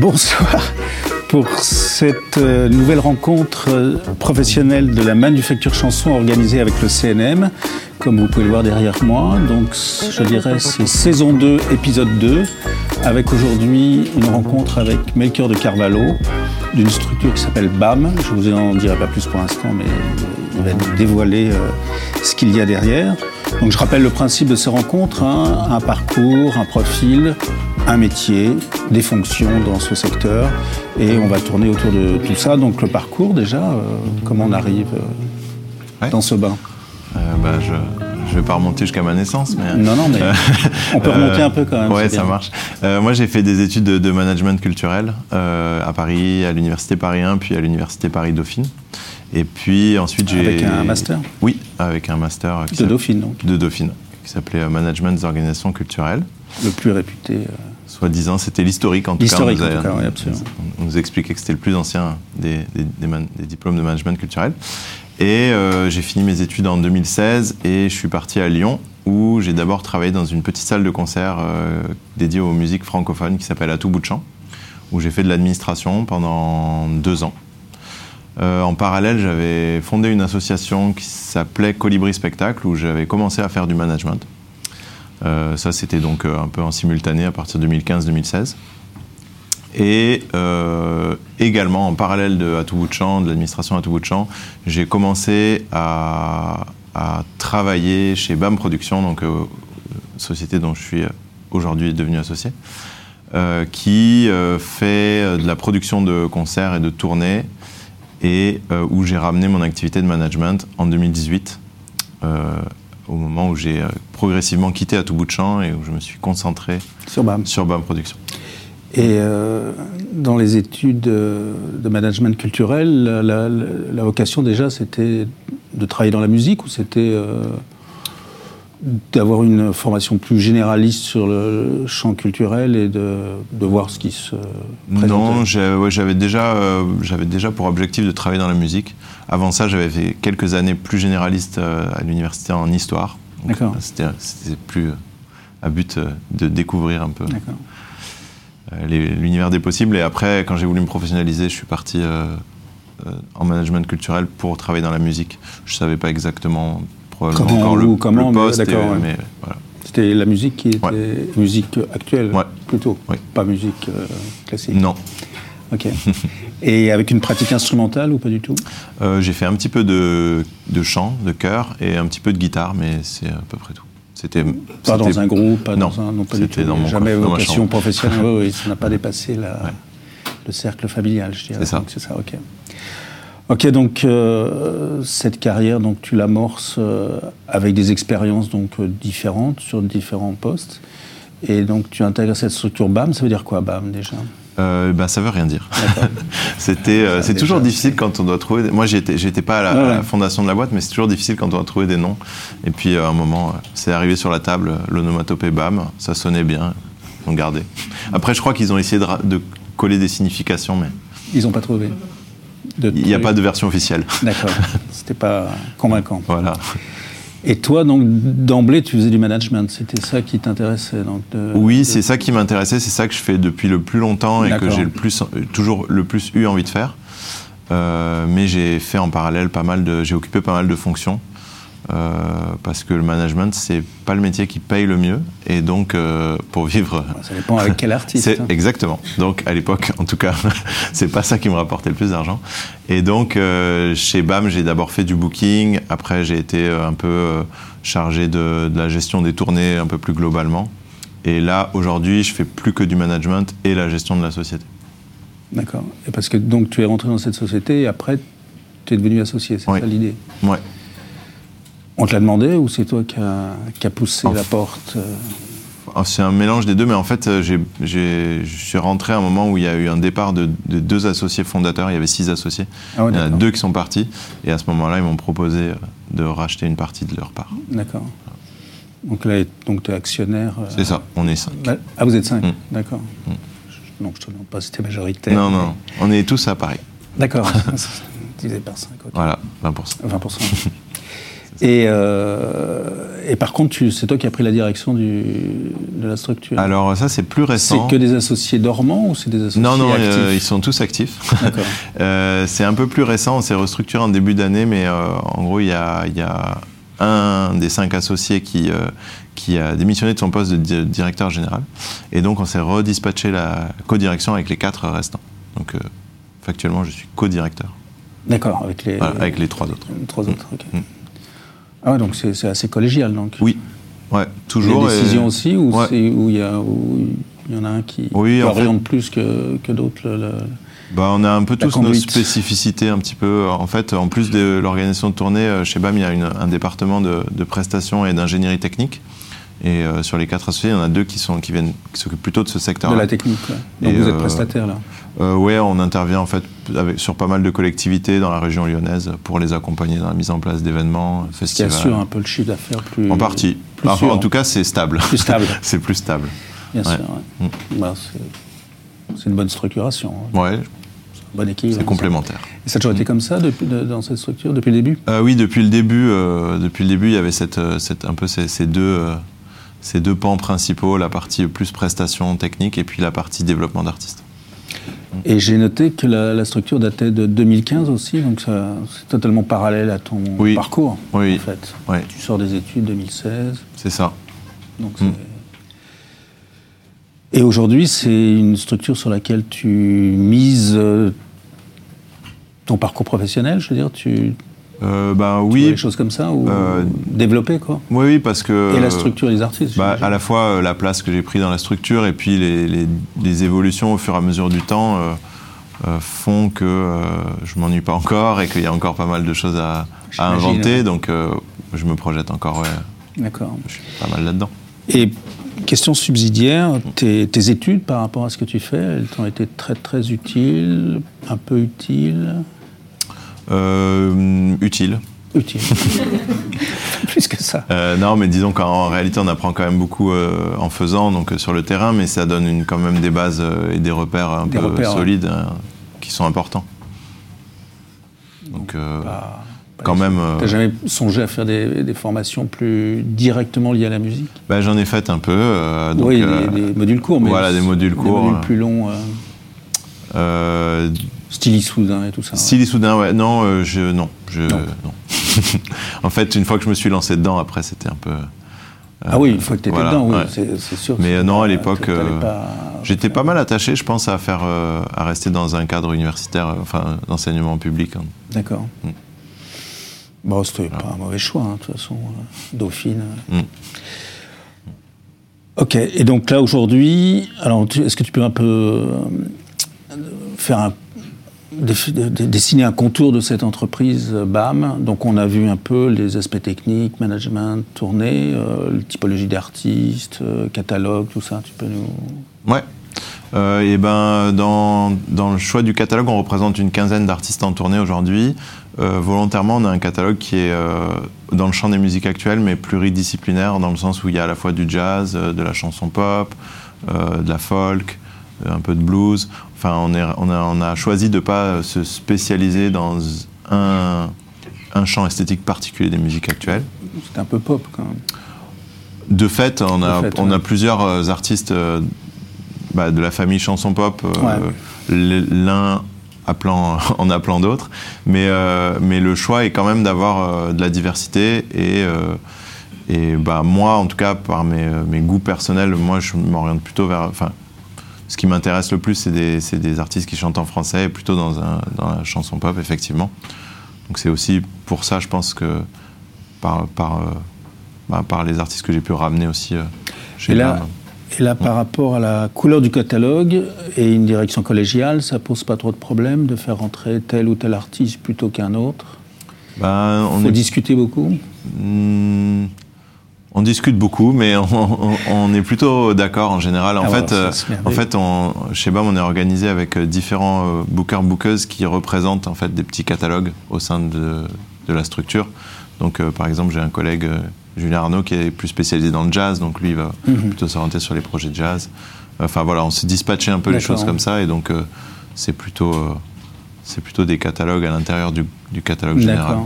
Bonsoir pour cette euh, nouvelle rencontre euh, professionnelle de la manufacture chanson organisée avec le CNM, comme vous pouvez le voir derrière moi. Donc je dirais c'est saison 2, épisode 2, avec aujourd'hui une rencontre avec Melchior de Carvalho, d'une structure qui s'appelle BAM. Je vous en dirai pas plus pour l'instant, mais il va dévoiler euh, ce qu'il y a derrière. Donc je rappelle le principe de ces rencontres, hein, un parcours, un profil, un métier, des fonctions dans ce secteur. Et on va tourner autour de tout ça. Donc le parcours déjà, euh, comment on arrive euh, dans ce bain bah, Je ne vais pas remonter jusqu'à ma naissance. Mais, non, non, mais on peut remonter un peu quand même. Ouais, ça marche. moi, j'ai fait des études de, management culturel à Paris, à l'Université Paris 1, puis à l'Université Paris-Dauphine. Et puis ensuite, j'ai. Avec un master Oui, avec un master. De Dauphine, donc. De Dauphine, qui s'appelait Management des organisations culturelles. Le plus réputé soi-disant. C'était l'historique en tout cas. L'historique en tout cas, oui, absolument. On nous expliquait que c'était le plus ancien des, diplômes de management culturel. Et euh, j'ai fini mes études en 2016 et je suis parti à Lyon où j'ai d'abord travaillé dans une petite salle de concert euh, dédiée aux musiques francophones qui s'appelle À tout bout de champ, où j'ai fait de l'administration pendant deux ans. Euh, en parallèle, j'avais fondé une association qui s'appelait Colibri Spectacle, où j'avais commencé à faire du management. Ça, c'était donc un peu en simultané à partir de 2015-2016. Et euh, également, en parallèle de À tout bout de champ, de l'administration à tout bout de champ, j'ai commencé à, travailler chez BAM Productions, donc société dont je suis aujourd'hui devenu associé, qui fait de la production de concerts et de tournées, et où j'ai ramené mon activité de management en 2018 au moment où j'ai euh, progressivement quitté à tout bout de champ et où je me suis concentré sur BAM, sur BAM Production. Et euh, dans les études de management culturel, la, vocation déjà c'était de travailler dans la musique ou c'était euh, d'avoir une formation plus généraliste sur le champ culturel et de, de voir ce qui se présente Non, j'avais déjà, j'avais déjà pour objectif de travailler dans la musique. Avant ça, j'avais fait quelques années plus généralistes euh, à l'université en histoire. D'accord. C'était plus euh, à but euh, de découvrir un peu l'univers des possibles. Et après, quand j'ai voulu me professionnaliser, je suis parti en management culturel pour travailler dans la musique. Je ne savais pas exactement probablement comment, encore le, comment, poste, mais, C'était la musique qui était musique actuelle plutôt, pas musique classique. Non. Ok. Et avec une pratique instrumentale ou pas du tout? Euh, J'ai fait un petit peu de, chant, de chœur et un petit peu de guitare, mais c'est à peu près tout. C'était pas dans un groupe, pas non, dans un, non pas du tout. Dans mon Jamais vocation professionnelle. oui, ça n'a pas dépassé la, le cercle familial, je dirais. C'est ça. C'est ça, ok. Ok, donc euh, cette carrière, donc tu l'amorces euh, avec des expériences donc différentes sur différents postes, et donc tu intègres cette structure BAM. Ça veut dire quoi BAM déjà? Euh, bah, ça veut rien dire. C'était, euh, c'est toujours difficile quand on doit trouver. Moi, j'étais, j'étais pas à la, fondation de la boîte, mais c'est toujours difficile quand on doit trouver des noms. Et puis, à un moment, c'est arrivé sur la table, l'onomatopée BAM, ça sonnait bien, on gardait. Après, je crois qu'ils ont essayé de, coller des significations, mais. Ils n'ont pas trouvé. Il n'y a pas de version officielle. D'accord. C'était pas convaincant. Voilà. Et toi, donc, d'emblée, tu faisais du management. C'était ça qui t'intéressait donc Oui, c'est ça qui m'intéressait. C'est ça que je fais depuis le plus longtemps et que j'ai le plus, toujours le plus eu envie de faire. Euh, mais j'ai fait en parallèle pas mal de, j'ai occupé pas mal de fonctions. Euh, parce que le management, c'est pas le métier qui paye le mieux. Et donc, euh, pour vivre. Ça dépend avec quel artiste. Hein. Exactement. Donc, à l'époque, en tout cas, c'est pas ça qui me rapportait le plus d'argent. Et donc, euh, chez BAM, j'ai d'abord fait du booking. Après, j'ai été un peu chargé de, de, la gestion des tournées un peu plus globalement. Et là, aujourd'hui, je fais plus que du management et la gestion de la société. D'accord. Et parce que donc, tu es rentré dans cette société et après, tu es devenu associé, c'est ça l'idée? Ouais. On te l'a demandé ou c'est toi qui as poussé la porte euh? Ah, c'est un mélange des deux, mais en fait, euh, je suis rentré à un moment où il y a eu un départ de, deux associés fondateurs. Il y avait six associés. Ah il y en a deux qui sont partis. Et à ce moment-là, ils m'ont proposé euh, de racheter une partie de leur part. D'accord. Donc là, donc tu es actionnaire. euh, C'est ça, on est cinq. Ah, vous êtes cinq Mm. D'accord. Mm. Je- Non, je te demande pas si tu es majoritaire. Non, non, on est tous à Paris. D'accord. Divisé par 5. Voilà, 20%. 20%. Et, euh, et par contre, c'est toi qui as pris la direction du, de la structure. Alors ça, c'est plus c'est récent. que des associés dormants ou c'est des associés Non, non, actifs euh, ils sont tous actifs. D'accord. Euh, c'est un peu plus récent, on s'est restructuré en début d'année, mais euh, en gros, il y a, il y a un des cinq associés qui, qui a démissionné de son poste de di- directeur général. Et donc, on s'est redispatché la co-direction avec les quatre restants. Donc, factuellement, je suis co-directeur D'accord, avec les, voilà, avec les trois autres. les trois autres. ok. Mm. Ah ouais, donc c'est c'est assez collégial donc. Oui, ouais, toujours. Les décisions et- aussi ou Ouais. il y, y en a un qui, Oui, fait- oriente plus que, que d'autres Bah, on a un peu tous nos spécificités un petit peu. En fait, en plus de l'organisation de tournée, euh, chez BAM, il y a une- un département de, de prestations et d'ingénierie technique. Et euh, sur les quatre associés, il y en a deux qui, sont, qui, viennent, qui s'occupent plutôt de ce secteur. de la technique. ouais. Donc Et, vous êtes euh, prestataire là. Euh, ouais, on intervient en fait avec, sur pas mal de collectivités dans la région lyonnaise pour les accompagner dans la mise en place d'événements, Ce qui festivals. assure un peu le chiffre d'affaires plus. En partie. plus Enfin, sûr. en tout cas, c'est stable. Plus stable. c'est plus stable. Bien Ouais. sûr. ouais. Bah, c'est- une bonne structuration, hein. Ouais, bonne équipe. c'est complémentaire. Et ça a toujours été comme ça depuis, de- dans cette structure depuis le début? Euh, oui, depuis le début, euh, depuis le début, il y avait cette, euh, cette- un peu ces, ces deux, euh, ces deux pans principaux, la partie plus prestation technique et puis la partie développement d'artistes. Et j'ai noté que la, la structure datait de 2015 aussi, donc c'est totalement parallèle à ton Oui. parcours, Oui. en fait. Tu sors des études 2016, c'est ça. donc Mm. Et aujourd'hui, c'est une structure sur laquelle tu mises euh, ton parcours professionnel, je veux dire, tu, Euh, bah oui, choses comme ça, ou Euh, développer, quoi oui, oui, parce que Et la structure des artistes bah, à la fois euh, la place que j'ai prise dans la structure et puis les, les- les évolutions au fur et à mesure du temps euh, font que je m'ennuie pas encore et qu'il y a encore pas mal de choses à, à inventer. Donc je me projette encore, ouais, D'accord. je suis pas mal là-dedans. Et question subsidiaire, tes, tes études par rapport à ce que tu fais, elles t'ont été très très utiles, un peu utiles, Euh, utile. utiles. Plus que ça. Euh, non, mais disons qu'en réalité, on apprend quand même beaucoup euh, en faisant, donc euh, sur le terrain, mais ça donne une- quand même des bases et des repères un Des peu repères, solides qui sont importants. Donc, pas quand les- même, T'as jamais songé à faire des, des formations plus directement liées à la musique? Bah, j'en ai fait un peu. donc, Oui, des, des modules courts, mais voilà, des modules courts, modules euh. plus longs, euh, style Issoudun et tout ça. ouais. Style Soudain, ouais, non, euh, je, non, je, Non. non. en fait, une fois que je me suis lancé dedans, après, c'était un peu. euh, Ah oui, une fois que tu étais voilà, dedans, oui, ouais. c'est sûr. Mais euh, non, à l'époque, j'étais pas mal attaché, je pense, à faire, à rester dans un cadre universitaire, enfin, d'enseignement public. hein. D'accord. Mm. Bon, c'était pas un mauvais choix, hein, de toute façon. Dauphine. Mm. Ok, et donc là aujourd'hui, alors est-ce que tu peux un peu faire un, dessiner un contour de cette entreprise euh, BAM Donc on a vu un peu les aspects techniques, management, tournée, euh, typologie d'artistes, euh, catalogue, tout ça. Tu peux nous. Ouais. Et ben, dans, dans le choix du catalogue, on représente une quinzaine d'artistes en tournée aujourd'hui. Volontairement, on a un catalogue qui est dans le champ des musiques actuelles, mais pluridisciplinaire, dans le sens où il y a à la fois du jazz, de la chanson pop, de la folk, un peu de blues. Enfin, on, est, on, a, on a choisi de ne pas se spécialiser dans un, un champ esthétique particulier des musiques actuelles. C'était un peu pop quand même. De fait, on a, De fait, on a ouais. plusieurs euh, artistes euh, bah, de la famille chanson pop, euh, Ouais. l'un appelant, en appelant d'autres, mais, euh, mais le choix est quand même d'avoir de la diversité et, euh, et bah, moi, en tout cas, par mes, mes goûts personnels, moi, je m'oriente plutôt vers... Enfin, ce qui m'intéresse le plus, c'est des, artistes qui chantent en français, et plutôt dans, un, dans la chanson pop, effectivement. Donc c'est aussi pour ça, je pense que par, par, euh, bah, par les artistes que j'ai pu ramener aussi euh, chez Et là, et là, par rapport à la couleur du catalogue et une direction collégiale, ça pose pas trop de problème de faire rentrer tel ou tel artiste plutôt qu'un autre? Ben, on, Faut est- discuter beaucoup. Hmm, on discute beaucoup, mais on, on- on est plutôt d'accord en général. En Ah, fait, voilà, euh, en fait on, chez BAM, on est organisé avec euh, différents euh, bookers, bookeuses qui représentent en fait des petits catalogues au sein de, de la structure. Donc, euh, par exemple, j'ai un collègue, Julien Arnaud qui est plus spécialisé dans le jazz, donc lui il va Mhm. plutôt s'orienter sur les projets de jazz. Enfin voilà, on s'est dispatché un peu les choses comme ça et donc euh, c'est plutôt, euh, c'est plutôt des catalogues à l'intérieur du, du catalogue général.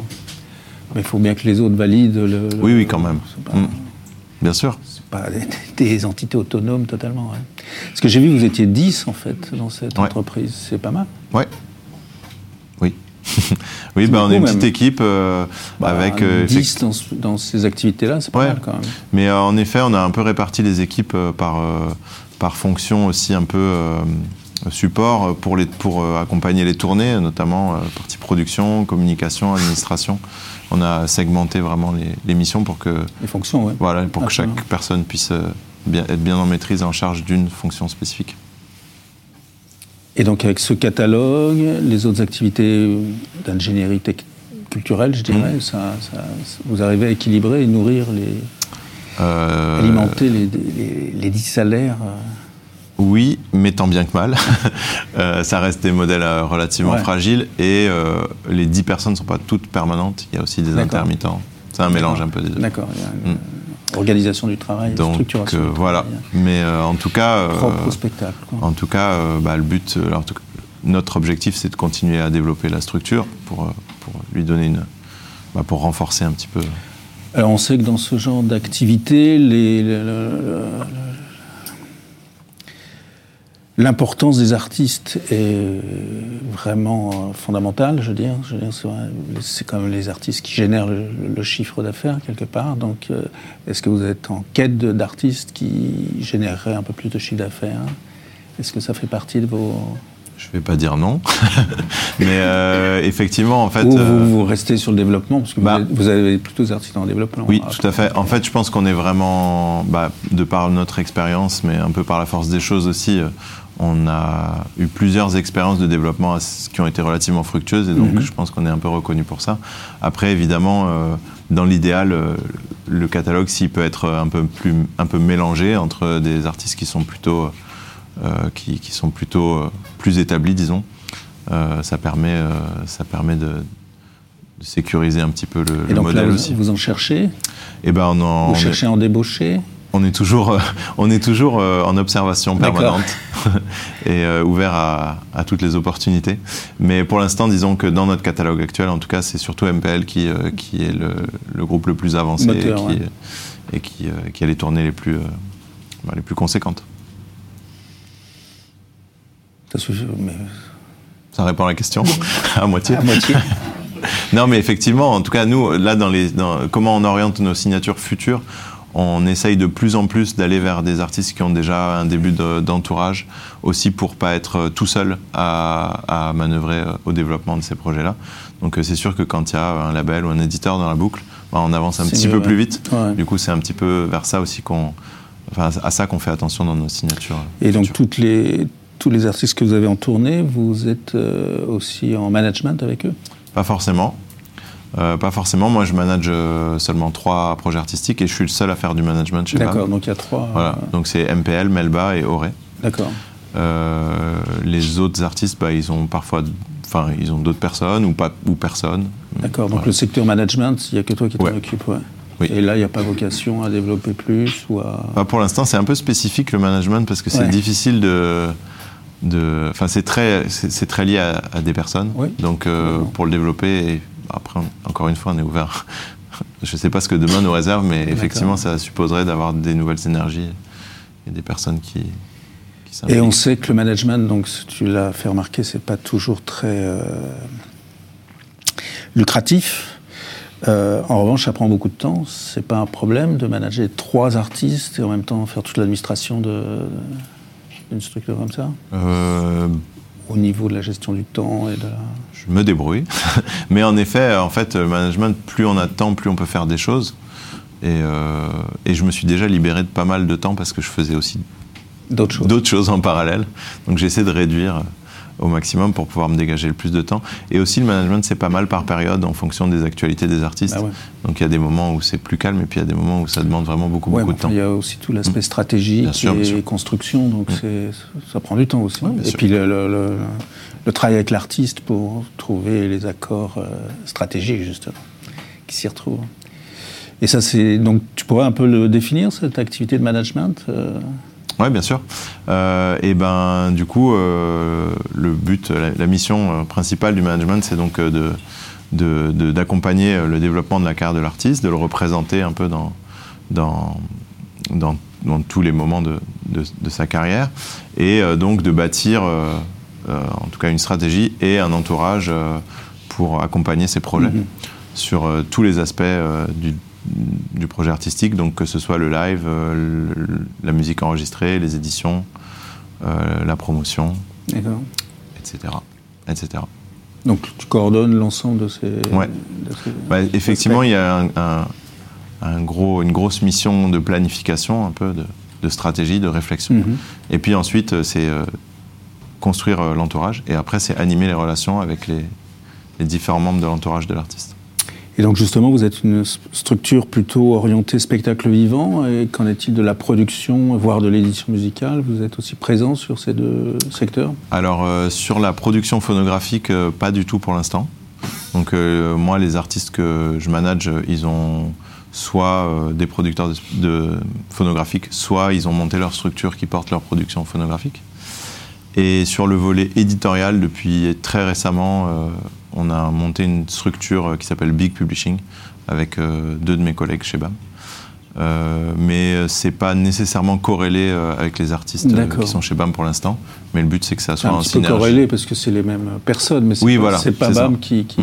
Mais il faut bien que les autres valident le. le- Oui, oui, quand même. Pas, Mm. Bien sûr. c'est pas des, des entités autonomes totalement. ouais. Parce que j'ai vu que vous étiez 10 en fait dans cette Ouais. entreprise. C'est pas mal. Ouais. Oui. oui, bah, on est une même. petite équipe euh, Bah, avec. euh, 10 dans, ce- dans ces activités-là, c'est pas Ouais. mal quand même. Mais euh, en effet, on a un peu réparti les équipes euh, par, par fonction aussi un peu support pour, les, pour accompagner les tournées, notamment partie production, communication, administration. On a segmenté vraiment les, les missions pour que, Les fonctions, ouais. voilà, pour que chaque personne puisse euh, bien, être bien en maîtrise et en charge d'une fonction spécifique. Et donc avec ce catalogue, les autres activités d'ingénierie tech- culturelle, je dirais, Mm. ça, ça- vous arrivez à équilibrer et nourrir les, Euh, alimenter les, les, les 10 salaires. euh. Oui, mais tant bien que mal. Euh, ça reste des modèles euh, relativement Ouais. fragiles et euh, les 10 personnes ne sont pas toutes permanentes. Il y a aussi des intermittents. C'est un mélange un peu des deux. D'accord, il y a une euh, organisation du travail, Mm. Donc structuration. du voilà. travail, Mais en tout cas, Propre au spectacle. quoi. en tout cas, bah, le but, notre objectif, c'est de continuer à développer la structure pour, pour lui donner une, bah, pour renforcer un petit peu. Alors on sait que dans ce genre d'activité, les- le- le- le- l'importance des artistes est vraiment euh, fondamentale, je veux dire. C'est quand même les artistes qui génèrent le, le chiffre d'affaires quelque part. Donc, euh, est-ce que vous êtes en quête d'artistes qui généreraient un peu plus de chiffre d'affaires? Est-ce que ça fait partie de vos... Je vais pas dire non, mais euh, effectivement, en fait. Ou vous, vous restez sur le développement Parce que vous bah, vous, avez plutôt des artistes en développement. Oui, Ah, tout à fait. En fait, je pense qu'on est vraiment, bah, de par notre expérience, mais un peu par la force des choses aussi, on a eu plusieurs expériences de développement qui ont été relativement fructueuses et donc Mhm. je pense qu'on est un peu reconnu pour ça. Après, évidemment, euh, dans l'idéal, euh, le catalogue, s'il peut être un peu, plus, un peu mélangé entre des artistes qui sont plutôt, euh, qui, qui sont plutôt plus établis, disons, ça permet, ça permet de, de sécuriser un petit peu le, Et le donc modèle là, vous, aussi. vous en cherchez? Et ben on en, Vous cherchez à en débaucher? On est toujours, euh, on est toujours euh, en observation permanente et euh, ouvert à, à toutes les opportunités. Mais pour l'instant, disons que dans notre catalogue actuel, en tout cas, c'est surtout MPL qui, qui est le, le groupe le plus avancé Moteur, et, qui, ouais. et qui, qui a les tournées les plus, bah, les plus conséquentes. Ça répond à la question? À moitié? à moitié. Non, mais effectivement, en tout cas, nous, là, dans les, dans- comment on oriente nos signatures futures, on essaye de plus en plus d'aller vers des artistes qui ont déjà un début de- d'entourage, aussi pour pas être euh, tout seul à, à manœuvrer euh, au développement de ces projets-là. Donc, euh, c'est sûr que quand il y a un label ou un éditeur dans la boucle, bah, on avance un petit mieux, peu ouais. plus vite. Ouais. Du coup, c'est un petit peu vers ça aussi qu'on, enfin, à ça qu'on fait attention dans nos signatures. Et donc toutes les, tous les artistes que vous avez en tournée, vous êtes aussi en management avec eux? Pas forcément. Euh, pas forcément. Moi, je manage euh, seulement trois projets artistiques et je suis le seul à faire du management chez BAM. D'accord, donc il y a trois. Voilà, euh, donc c'est MPL, Melba et Auré. D'accord. Euh, les autres artistes, bah, ils ont parfois, enfin, ils ont d'autres personnes ou pas ou personne. D'accord, donc Voilà. le secteur management, il n'y a que toi qui t'en Ouais. occupes. Ouais. Oui. Et là, il n'y a pas vocation à développer plus ou à... Bah, pour l'instant, c'est un peu spécifique le management parce que c'est Ouais. difficile de, de, enfin, c'est très, c'est très lié à, à des personnes. Oui. Donc, euh, pour le développer, après, encore une fois, on est ouvert. Je ne sais pas ce que demain nous réserve, mais effectivement, ça supposerait d'avoir des nouvelles énergies et des personnes qui, qui Et on sait que le management, donc tu l'as fait remarquer, c'est pas toujours très euh, lucratif. Euh, en revanche, ça prend beaucoup de temps. C'est pas un problème de manager trois artistes et en même temps faire toute l'administration d'une structure comme ça, Euh, au niveau de la gestion du temps et de la. Je me débrouille. Mais en effet, en fait, le management, plus on a de temps, plus on peut faire des choses. Et, euh, et je me suis déjà libéré de pas mal de temps parce que je faisais aussi D'autres choses. en parallèle. Donc j'essaie de réduire euh, au maximum pour pouvoir me dégager le plus de temps. Et aussi, le management, c'est pas mal par période en fonction des actualités des artistes. Ah ouais. Donc il y a des moments où c'est plus calme et puis il y a des moments où ça demande vraiment beaucoup, Ouais, beaucoup de temps. il y a aussi tout l'aspect stratégique Bien sûr, et construction, donc Mm. c'est, ça prend du temps aussi. Ouais, et sûr. puis le, le- le- le travail avec l'artiste pour trouver les accords euh, stratégiques, justement, qui s'y retrouvent. Et ça, c'est donc tu pourrais un peu le définir cette activité de management oui, bien sûr. Euh, et ben, du coup, euh, le but, la, mission euh, principale du management, c'est donc de, d'accompagner le développement de la carrière de l'artiste, de le représenter un peu dans, dans, dans, tous les moments de, de, sa carrière, et donc de bâtir, en tout cas, une stratégie et un entourage pour accompagner ses projets mm-hmm. sur tous les aspects du du projet artistique, donc que ce soit le live, euh, la musique enregistrée, les éditions, euh, la promotion, etc., etc. Donc tu coordonnes l'ensemble de ces... Ouais. Bah, effectivement, il y a un, gros, une grosse mission de planification, un peu de, stratégie, de réflexion. Mhm. Et puis ensuite, euh, c'est construire l'entourage. Et après, c'est animer les relations avec les différents membres de l'entourage de l'artiste. Et donc justement, vous êtes une structure plutôt orientée spectacle vivant. Et qu'en est-il de la production, voire de l'édition musicale? Vous êtes aussi présent sur ces deux secteurs? Alors euh, sur la production phonographique, euh, pas du tout pour l'instant. Donc euh, moi, les artistes que je manage, ils ont soit des producteurs de, phonographiques, soit ils ont monté leur structure qui porte leur production phonographique. Et sur le volet éditorial, depuis très récemment, on a monté une structure euh, qui s'appelle Big Publishing avec euh, deux de mes collègues chez BAM. Euh, mais c'est pas nécessairement corrélé avec les artistes qui sont chez BAM pour l'instant. Mais le but, c'est que ça soit un, un petit peu corrélé parce que c'est les mêmes personnes, mais c'est oui, pas, voilà, pas BAM qui, mm.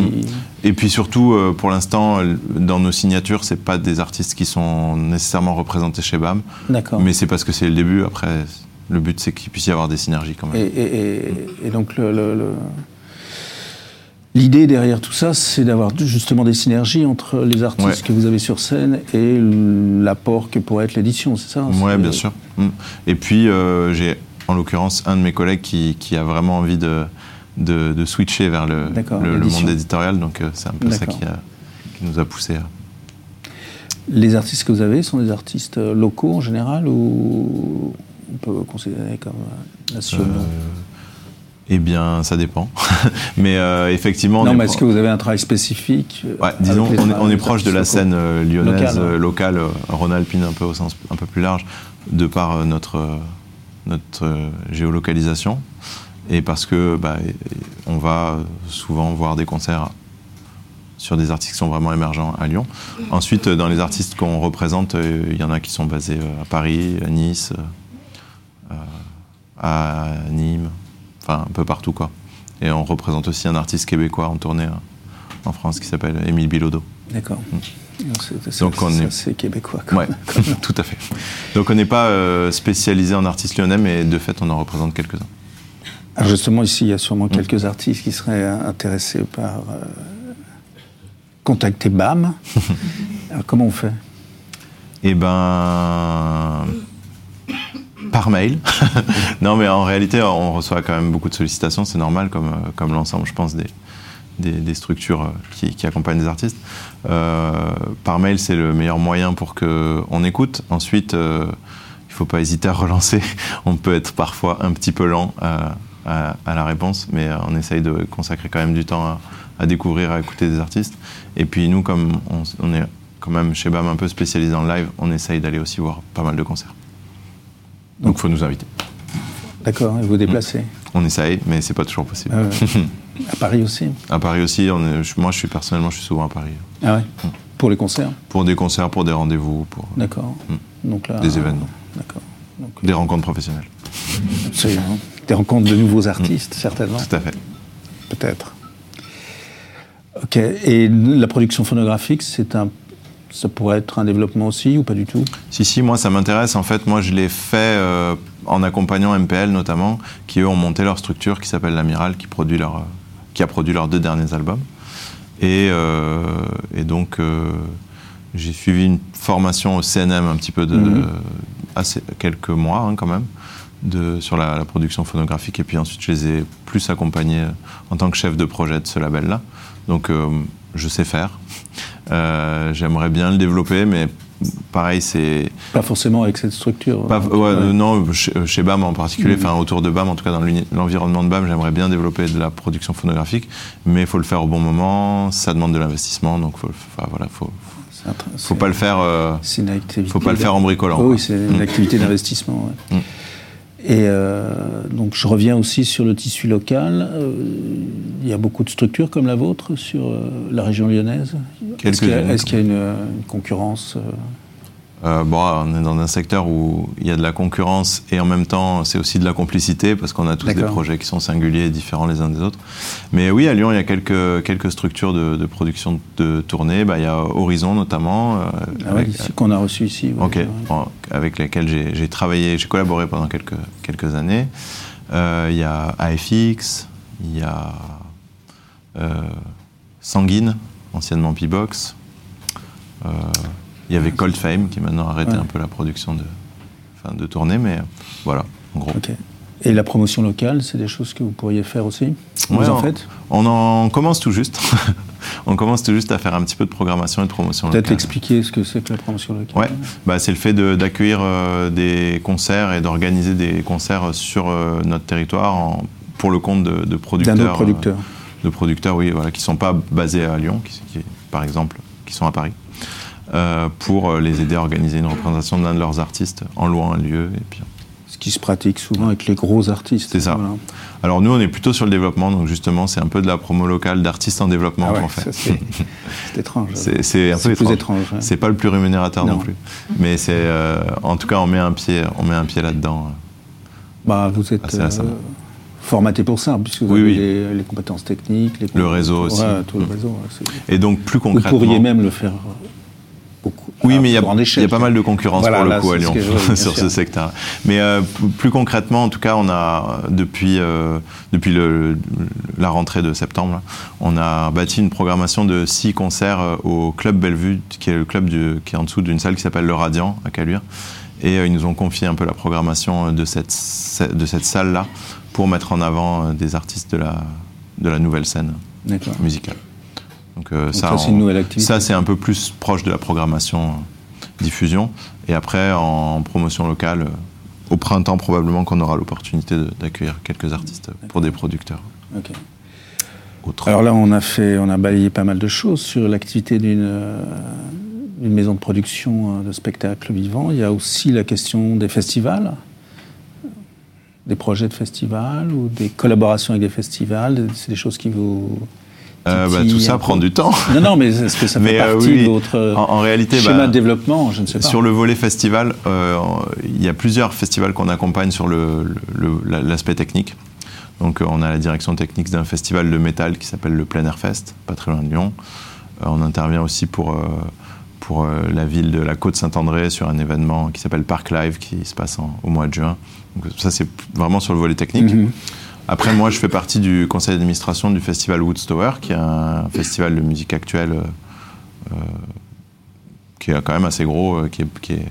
Et puis surtout, pour l'instant, dans nos signatures, c'est pas des artistes qui sont nécessairement représentés chez BAM. D'accord. Mais c'est parce que c'est le début. Après, le but, c'est qu'il puisse y avoir des synergies quand même. Et, donc le L'idée derrière tout ça, c'est d'avoir justement des synergies entre les artistes que vous avez sur scène et l'apport que pourrait être l'édition, c'est ça Oui, bien sûr. Mm. Et puis, euh, j'ai en l'occurrence un de mes collègues qui, a vraiment envie de, de, switcher vers le, le, monde éditorial, donc euh, c'est un peu ça qui, nous a poussé. Les artistes que vous avez sont des artistes euh, locaux en général ou on peut considérer comme nationaux eh bien, ça dépend. mais euh, effectivement. Non, mais est-ce que vous avez un travail spécifique euh, ouais, Disons, on est, proche de la scène euh, lyonnaise, locale, Rhône-Alpine un peu au sens un peu plus large, de par notre, notre géolocalisation. Et parce que bah, on va souvent voir des concerts sur des artistes qui sont vraiment émergents à Lyon. Ensuite, dans les artistes qu'on représente, il y en a qui sont basés à Paris, à Nice, à Nîmes un peu partout quoi. Et on représente aussi un artiste québécois en tournée hein, en France qui s'appelle Émile Bilodeau. D'accord. Mm. Donc on est c'est québécois. Ouais, tout à fait. Donc on n'est pas euh, spécialisé en artistes lyonnais, mais de fait on en représente quelques-uns. Alors justement ici, il y a sûrement mm. quelques artistes qui seraient intéressés par euh, contacter BAM. Alors comment on fait? Eh ben par mail. non, mais en réalité, on reçoit quand même beaucoup de sollicitations, c'est normal, comme, euh, comme l'ensemble, je pense, des, des, structures euh, qui, accompagnent les artistes. Euh, par mail, c'est le meilleur moyen pour qu'on écoute. Ensuite, il ne faut pas hésiter à relancer. on peut être parfois un petit peu lent à, la réponse, mais on essaye de consacrer quand même du temps à, découvrir, à écouter des artistes. Et puis nous, comme on, on est quand même chez BAM un peu spécialisé en live, on essaye d'aller aussi voir pas mal de concerts. Donc il faut nous inviter. D'accord, et vous déplacer On essaye, mais c'est pas toujours possible. Ah à Paris aussi? À Paris aussi. On est, moi, je suis personnellement, je suis souvent à Paris. Ah ouais? Mm. Pour les concerts? Pour des concerts, pour des rendez-vous, pour. D'accord. Mm. Donc là, des événements. D'accord. Des rencontres professionnelles. Absolument. Des rencontres de nouveaux artistes, certainement. Tout à fait. Peut-être. Ok. Et la production phonographique, c'est un ça pourrait être un développement aussi ou pas du tout? Si, si, moi ça m'intéresse. En fait, moi je l'ai fait euh, en accompagnant MPL notamment, qui eux ont monté leur structure qui s'appelle l'Amiral, qui, produit leur, euh, qui a produit leurs deux derniers albums. Et, euh, et donc j'ai suivi une formation au CNM un petit peu de, mhm. assez, quelques mois hein, quand même. De, sur la, la, production phonographique et puis ensuite je les ai plus accompagnés en tant que chef de projet de ce label-là. Donc je sais faire. Euh, j'aimerais bien le développer, mais pareil, c'est. Pas forcément avec cette structure. Non, chez, BAM en particulier, mm. enfin autour de BAM, en tout cas dans l'environnement de BAM, j'aimerais bien développer de la production phonographique, mais il faut le faire au bon moment, ça demande de l'investissement, donc faut, voilà, faut, faut pas le faire. Euh, c'est une activité. Faut pas le faire en bricolant. oui, c'est une mm. activité d'investissement. Mm. Et euh, donc je reviens aussi sur le tissu local. Euh, il y a beaucoup de structures comme la vôtre sur la région lyonnaise. Est-ce qu'il y, a une, une concurrence euh, bon, on est dans un secteur où il y a de la concurrence et en même temps c'est aussi de la complicité parce qu'on a tous des projets qui sont singuliers et différents les uns des autres. Mais oui, à Lyon, il y a quelques, quelques structures de, production de tournées. Bah, il y a Horizon notamment. Euh, ah qu'on a reçu ici. avec lesquels j'ai travaillé, j'ai collaboré pendant quelques, quelques années. Euh, il y a AFX, il y a Sanguine, anciennement P-Box. Il y avait Cold Fame qui maintenant a arrêté un peu la production de, enfin, de tournée, mais voilà, en gros. Et la promotion locale, c'est des choses que vous pourriez faire aussi? Vous en faites? On en commence tout juste. on commence tout juste à faire un petit peu de programmation et de promotion locale. Peut-être expliquer ce que c'est que la promotion locale Ouais, bah, c'est le fait d'accueillir euh, des concerts et d'organiser des concerts sur euh, notre territoire pour le compte de, producteurs. D'un autre producteur. Euh, de producteurs, oui, voilà, qui ne sont pas basés à Lyon, qui, par exemple, qui sont à Paris. Euh, pour euh, les aider à organiser une représentation d'un de leurs artistes en louant un lieu. Et puis... Ce qui se pratique souvent avec les gros artistes. C'est ça. Alors nous, on est plutôt sur le développement, donc justement, c'est un peu de la promo locale d'artistes en développement ah qu'on fait. C'est étrange. C'est un peu étrange. C'est pas le plus rémunérateur non, plus. Mais c'est, euh, en tout cas, on met un pied, on met un pied là-dedans. Bah, vous êtes formaté pour ça, puisque vous avez Les, compétences techniques, le réseau aussi. tout le réseau. Et donc plus concrètement, vous pourriez même le faire oui, mais il y, a pas mal de concurrence pour le coup à Lyon sur ce secteur. Mais euh, plus concrètement, en tout cas, on a depuis euh, depuis le, la rentrée de septembre, on a bâti une programmation de six concerts euh, au club Bellevue, qui est le club du, qui est en dessous d'une salle qui s'appelle le Radiant à Caluire. Et ils nous ont confié un peu la programmation de cette de cette salle là pour mettre en avant des artistes de la de la nouvelle scène musicale. Donc, euh, ça, ça c'est un peu plus proche de la programmation euh, diffusion. Et après, en promotion locale, euh, au printemps probablement qu'on aura l'opportunité d'accueillir quelques artistes pour des producteurs. Alors là, on a fait, on a balayé pas mal de choses sur l'activité d'une maison de production de spectacles vivants. Il y a aussi la question des festivals, des projets de festivals ou des collaborations avec des festivals. C'est des choses qui vous euh, bah, tout ça prend du temps. Non, non, mais est-ce que ça fait euh, partie de votre en, réalité, schéma bah, de développement? Je ne sais pas. Sur le volet festival, euh, il y a plusieurs festivals qu'on accompagne sur l'aspect technique. Donc on a la direction technique d'un festival de métal qui s'appelle le Plein Air Fest, pas très loin de Lyon. on intervient aussi pour, pour la ville de la Côte-Saint-André sur un événement qui s'appelle Park Live qui se passe au mois de juin. Donc ça c'est vraiment sur le volet technique. Mhm. Après, moi, je fais partie du conseil d'administration du festival Woodstower, qui est un festival de musique actuelle euh, euh, qui est quand même assez gros, euh, qui, est,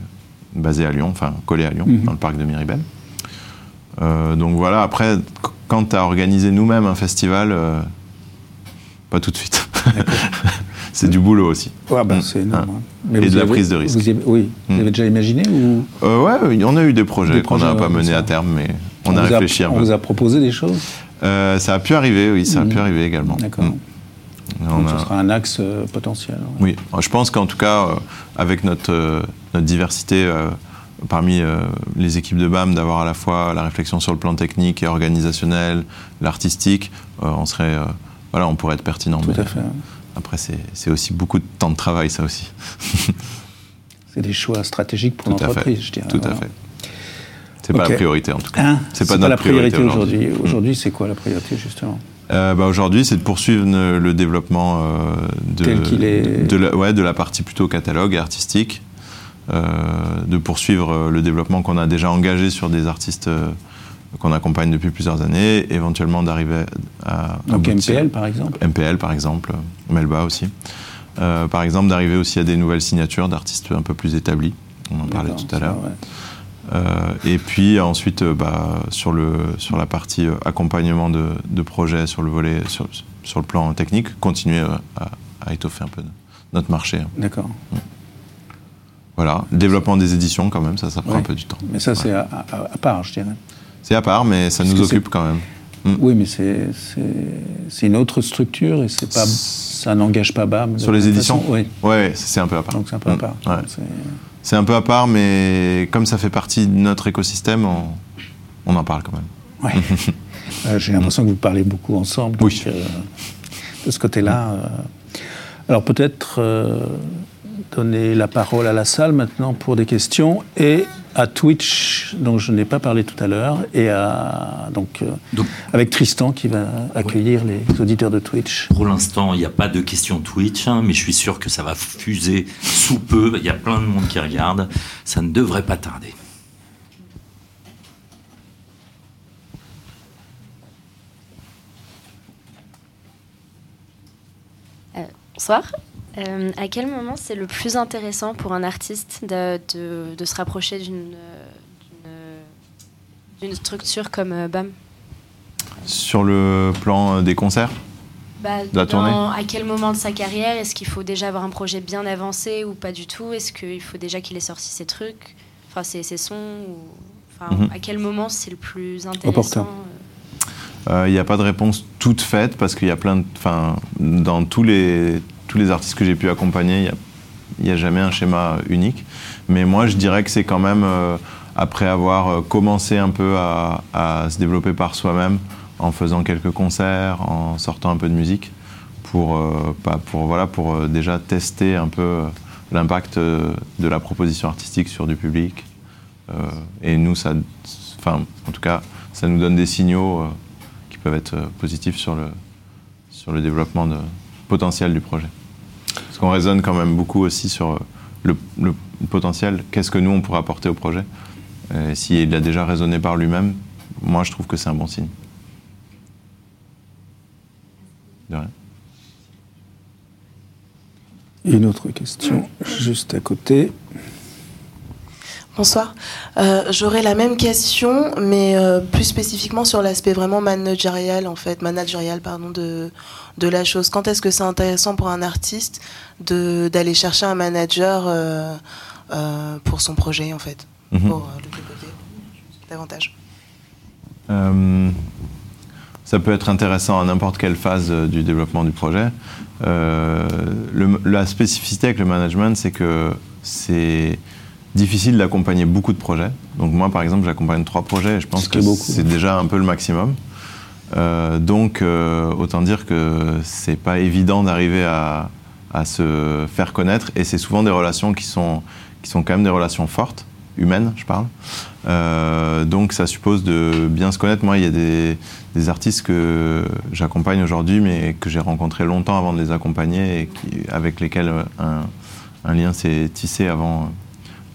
basé à Lyon, enfin collé à Lyon, mhm. dans le parc de Miribel. donc voilà, après, quant à organiser nous-mêmes un festival, pas tout de suite. c'est du boulot aussi. Ouais, bah, c'est énorme. Hein. Et de la prise de risque. oui, vous hmm. avez déjà imaginé ou... Ouais, on a eu des projets qu'on n'a pas menés à terme, mais on, a réfléchi un peu. On vous a proposé des choses euh, Ça a pu arriver, oui, ça a pu mm. arriver également. D'accord. Mm. Donc ce sera un axe euh, potentiel. Oui, je pense qu'en tout cas, euh, avec notre, notre diversité parmi les équipes de BAM, d'avoir à la fois la réflexion sur le plan technique et organisationnel, l'artistique, on serait, voilà, on pourrait être pertinent. Tout à fait. Après, c'est aussi beaucoup de temps de travail, ça aussi. c'est des choix stratégiques pour l'entreprise, je dirais. Tout à fait. C'est pas la priorité en tout cas. Hein c'est pas, la priorité, aujourd'hui. Aujourd'hui, c'est quoi la priorité justement euh, bah aujourd'hui, c'est de poursuivre le développement euh, de, de, la, ouais, de la partie plutôt catalogue artistique, euh, de poursuivre le développement qu'on a déjà engagé sur des artistes qu'on accompagne depuis plusieurs années, éventuellement d'arriver à... Donc MPL par exemple MPL par exemple, Melba aussi. par exemple, d'arriver aussi à des nouvelles signatures d'artistes un peu plus établis. On en parlait tout à l'heure. Et puis ensuite, euh, bah, sur, le, sur la partie euh, accompagnement de, de projets, sur le volet, sur, sur, le plan technique, continuer à, étoffer un peu notre marché. D'accord. Mm. Voilà, développement des éditions quand même, ça, ça prend un peu du temps. Mais ça, c'est à, part, je dirais. C'est à part, mais ça nous occupe quand même. Mm. Oui, mais c'est une autre structure et pas, ça n'engage pas BAM. Sur les éditions Oui. Ouais, c'est un peu à part. Donc c'est un peu à part. C'est un peu à part, mais comme ça fait partie de notre écosystème, on, en parle quand même. Ouais. Euh, j'ai l'impression que vous parlez beaucoup ensemble. oui. Euh, de ce côté-là. Euh, alors peut-être donner la parole à la salle maintenant pour des questions et à Twitch, dont je n'ai pas parlé tout à l'heure, et à, donc, euh, avec Tristan qui va accueillir les auditeurs de Twitch. Pour l'instant, il n'y a pas de questions Twitch, hein, mais je suis sûr que ça va fuser sous peu. Il y a plein de monde qui regarde. Ça ne devrait pas tarder. Euh, bonsoir. Euh, à quel moment c'est le plus intéressant pour un artiste de, se rapprocher d'une structure comme euh, BAM? Sur le plan euh, des concerts? Bah, de la tournée? À quel moment de sa carrière? Est-ce qu'il faut déjà avoir un projet bien avancé ou pas du tout? Est-ce qu'il faut déjà qu'il ait sorti ses trucs, enfin ses, sons mhm. À quel moment c'est le plus intéressant Il n'y a pas de réponse toute faite parce qu'il y a plein de. Enfin, dans tous les tous les artistes que j'ai pu accompagner, il n'y a, jamais un schéma unique. Mais moi, je dirais que c'est quand même, euh, après avoir euh, commencé un peu à, se développer par soi-même, en faisant quelques concerts, en sortant un peu de musique, pour, euh, pour, voilà, pour déjà tester un peu l'impact de la proposition artistique sur du public. et nous, ça, enfin, en tout cas, ça nous donne des signaux qui peuvent être positifs sur le, sur le développement potentiel du projet. Parce qu'on raisonne quand même beaucoup aussi sur euh, le, potentiel, qu'est-ce que nous on pourrait apporter au projet? S'il a déjà raisonné par lui-même, moi je trouve que c'est un bon signe. De rien. Une autre question, juste à côté. Bonsoir. Euh, j'aurais la même question, mais euh, plus spécifiquement sur l'aspect vraiment managérial, en fait, managérial, pardon, de, de la chose. Quand est-ce que c'est intéressant pour un artiste d'aller chercher un manager euh, pour son projet, en fait, mhm. pour le développer davantage? Ça peut être intéressant à n'importe quelle phase du développement du projet. la spécificité avec le management, c'est que c'est difficile d'accompagner beaucoup de projets. Donc moi, par exemple, j'accompagne trois projets et je pense que c'est déjà un peu le maximum. Euh, donc, euh, autant dire que c'est pas évident d'arriver à, se faire connaître et c'est souvent des relations qui sont, qui sont quand même des relations fortes, humaines, je parle. Euh, donc, ça suppose de bien se connaître. Moi, il y a des, artistes que j'accompagne aujourd'hui, mais que j'ai rencontrés longtemps avant de les accompagner et qui, avec lesquels un, un lien s'est tissé avant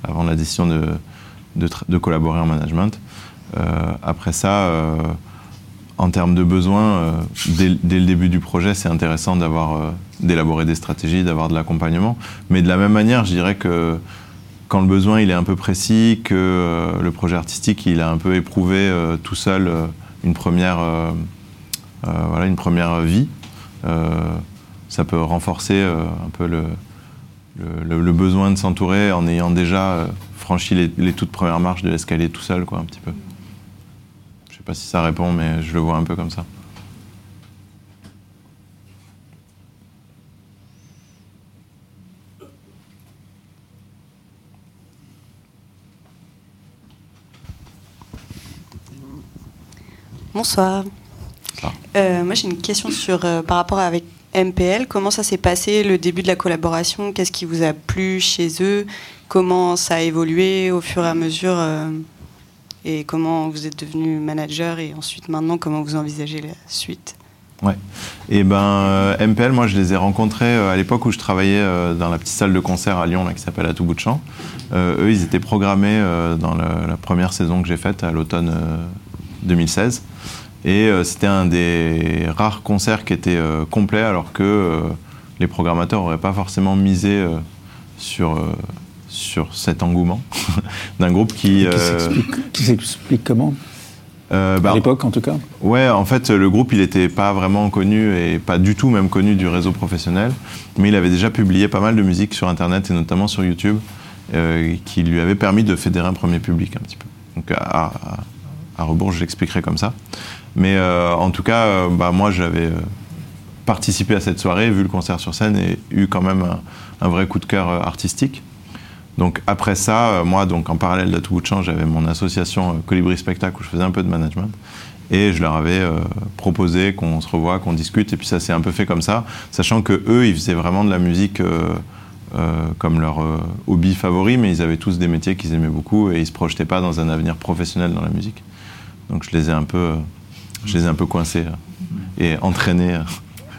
avant la décision de, de, collaborer en management. Euh, après ça, euh, en termes de besoins, euh, dès, le début du projet, c'est intéressant d'avoir d'élaborer des stratégies, d'avoir de l'accompagnement. Mais de la même manière, je dirais que quand le besoin il est un peu précis, que le projet artistique il a un peu éprouvé tout seul une première, voilà, une première vie, ça peut renforcer un peu le, le, besoin de s'entourer en ayant déjà euh, franchi les, toutes premières marches de l'escalier tout seul, quoi, un petit peu. Je sais pas si ça répond, mais je le vois un peu comme ça. Bonsoir. Euh, moi j'ai une question sur, euh, par rapport avec MPL, comment ça s'est passé le début de la collaboration? Qu'est-ce qui vous a plu chez eux? Comment ça a évolué au fur et à mesure euh, Et comment vous êtes devenu manager? Et ensuite, maintenant, comment vous envisagez la suite? Ouais. Et eh ben euh, MPL, moi je les ai rencontrés euh, à l'époque où je travaillais dans la petite salle de concert à Lyon là, qui s'appelle À tout bout de champ. eux, ils étaient programmés dans la première saison que j'ai faite à l'automne 2016. Et euh, c'était un des rares concerts qui était euh, complet alors que euh, les programmateurs n'auraient pas forcément misé sur, sur cet engouement d'un groupe qui... Qui s'explique comment? À bah, l'époque, en tout cas? Ouais, en fait, le groupe, il n'était pas vraiment connu et pas du tout même connu du réseau professionnel, mais il avait déjà publié pas mal de musique sur Internet et notamment sur YouTube, qui lui avait permis de fédérer un premier public un petit peu. Donc, à, à, à rebours, je l'expliquerai comme ça. Mais en tout cas, bah, moi, j'avais participé à cette soirée, vu le concert sur scène et eu quand même un, vrai coup de cœur artistique. Donc après ça, moi, donc en parallèle de Tout Change, j'avais mon association Colibri Spectacle où je faisais un peu de management. Et je leur avais proposé qu'on se revoie, qu'on discute. Et puis ça s'est un peu fait comme ça, sachant que eux, ils faisaient vraiment de la musique euh, comme leur euh, hobby favori, mais ils avaient tous des métiers qu'ils aimaient beaucoup et ils se projetaient pas dans un avenir professionnel dans la musique. Donc je les ai un peu, je les ai un peu coincés euh, et entraînés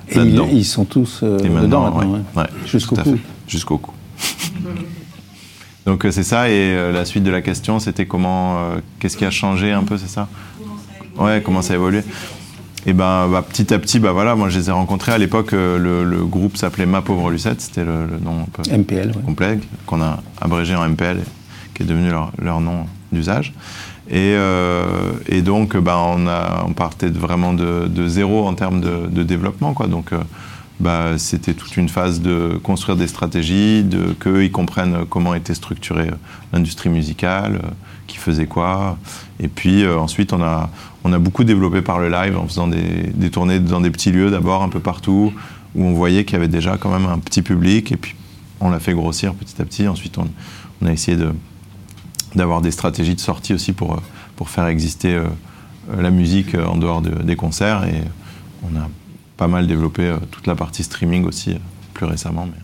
et là-dedans. Ils, sont tous dedans maintenant, jusqu'au cou. Jusqu'au cou. Donc c'est ça et la suite de la question c'était comment, qu'est-ce qui a changé un peu, c'est ça? Ouais, comment ça a évolué et ben bah, petit à petit, bah voilà, moi je les ai rencontrés à l'époque. Euh, le, groupe s'appelait Ma pauvre Lucette, c'était le, nom un peu MPL, complet qu'on a abrégé en MPL, qui est devenu leur, nom d'usage. Et, euh, et, donc, bah, on, partait vraiment de, zéro en termes de, développement. Donc, euh, bah, c'était toute une phase de construire des stratégies, de qu'eux ils comprennent comment était structurée l'industrie musicale, qui faisait quoi. Et puis ensuite, on a, beaucoup développé par le live en faisant des, tournées dans des petits lieux d'abord, un peu partout, où on voyait qu'il y avait déjà quand même un petit public, et puis on l'a fait grossir petit à petit. Ensuite, on, a essayé d'avoir des stratégies de sortie aussi pour, pour faire exister euh, la musique en dehors des concerts, et on a pas mal développé euh, toute la partie streaming aussi euh, plus récemment. Mais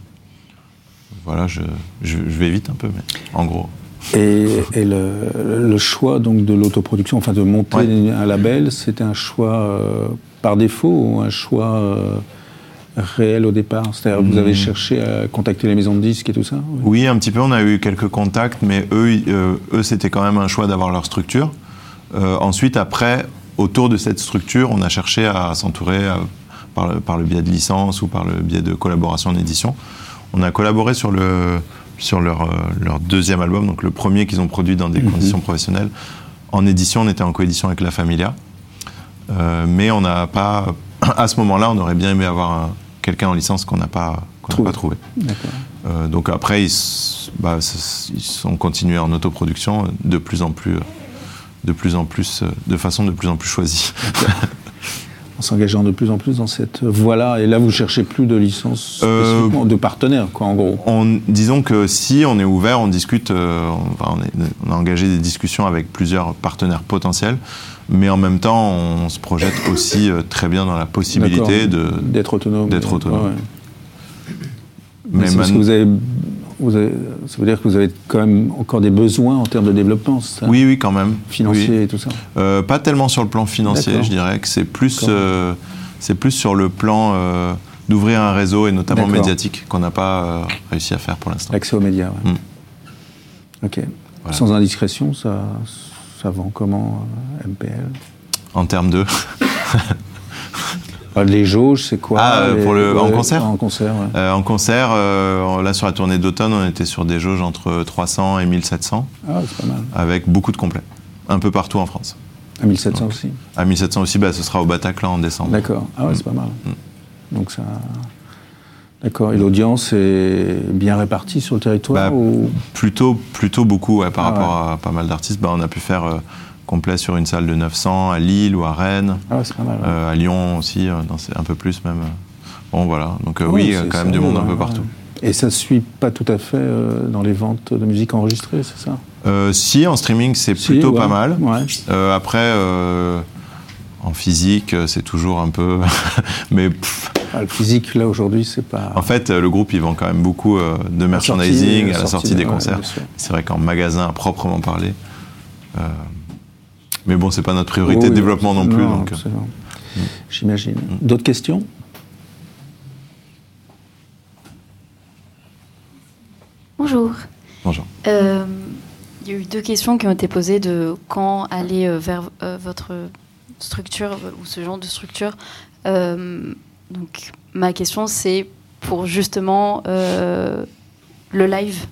voilà, je, je vais vite un peu, mais en gros. Et, le, choix donc de l'autoproduction, enfin de monter un label, c'était un choix euh, par défaut ou un choix euh, réel au départ C'est-à-dire vous avez hmm. cherché à contacter les maisons de disques et tout ça Oui, un petit peu. On a eu quelques contacts, mais eux, euh, eux c'était quand même un choix d'avoir leur structure. ensuite, après, autour de cette structure, on a cherché à s'entourer par, par, le biais de licence ou par le biais de collaboration en édition. On a collaboré sur le sur leur, euh, leur, deuxième album, donc le premier qu'ils ont produit dans des mhm. conditions professionnelles. En édition, on était en coédition avec La Familia. Euh, mais on n'a pas. À ce moment-là, on aurait bien aimé avoir quelqu'un en licence qu'on n'a pas, trouvé. Euh, donc après, ils, bah, ils sont continués en autoproduction de plus en plus, de plus en plus, de façon de plus en plus choisie. en s'engageant de plus en plus dans cette voie-là. Et là, vous cherchez plus de licences euh, de partenaires, quoi, en gros. disons que si on est ouvert, on discute, euh, on, a engagé des discussions avec plusieurs partenaires potentiels, mais en même temps, on se projette aussi euh, très bien dans la possibilité d'être autonome. D'être autonome. Mais, que vous avez ça veut dire que vous avez quand même encore des besoins en termes de développement, ça? Oui, oui, quand même. Financier et tout ça euh, Pas tellement sur le plan financier, je dirais que c'est plus, euh, c'est plus sur le plan euh, d'ouvrir un réseau et notamment médiatique qu'on n'a pas réussi à faire pour l'instant. L'accès aux médias, oui. Mm. Ok. Sans indiscrétion, ça, ça vend comment MPL En termes de Les jauges, c'est quoi? Ah, pour le, En concert? En concert, euh, En concert, euh, là sur la tournée d'automne, on était sur des jauges entre 300 et 1700. Ah, c'est pas mal. Avec beaucoup de complets. Un peu partout en France. À 1700 aussi? À 1700 aussi, bah, ce sera au Bataclan en décembre. D'accord. Ah ouais, c'est pas mal. Mm. Donc ça. D'accord. Et l'audience est bien répartie sur le territoire bah, ou... plutôt, plutôt beaucoup, par ah rapport à pas mal d'artistes. Bah, on a pu faire. Euh, complet sur une salle de 900 à Lille ou à Rennes. Ah c'est pas mal. Euh, à Lyon aussi, euh, un peu plus même. Bon voilà, donc euh, oui, quand même du monde un peu partout. Et ça ne suit pas tout à fait dans les ventes de musique enregistrée, c'est ça? Si, en streaming, c'est plutôt pas mal. après, en physique, c'est toujours un peu. Mais. Ah, le physique, là, aujourd'hui, c'est pas. En fait, le groupe, il vend quand même beaucoup de merchandising à la sortie, des concerts. c'est vrai qu'en magasin à proprement parler. Mais bon, c'est pas notre priorité de développement non, plus. donc. Euh. Mm. J'imagine. Mm. D'autres questions? Bonjour. Bonjour. Euh, il y a eu deux questions qui ont été posées de quand aller euh, vers votre structure ou ce genre de structure. donc, ma question, c'est pour justement le live.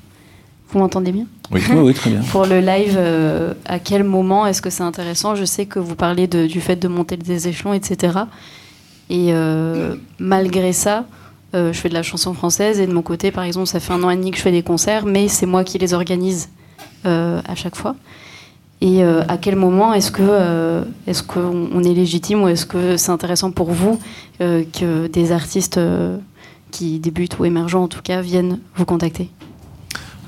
Vous m'entendez bien? Oui. oui, très bien. Pour le live, euh, à quel moment est-ce que c'est intéressant? Je sais que vous parlez du fait de monter des échelons, etc. Et euh, malgré ça, euh, je fais de la chanson française et de mon côté, par exemple, ça fait un an et demi que je fais des concerts, mais c'est moi qui les organise à chaque fois. Et à quel moment est-ce que est-ce qu'on est légitime ou est-ce que c'est intéressant pour vous que des artistes qui débutent ou émergents en tout cas viennent vous contacter?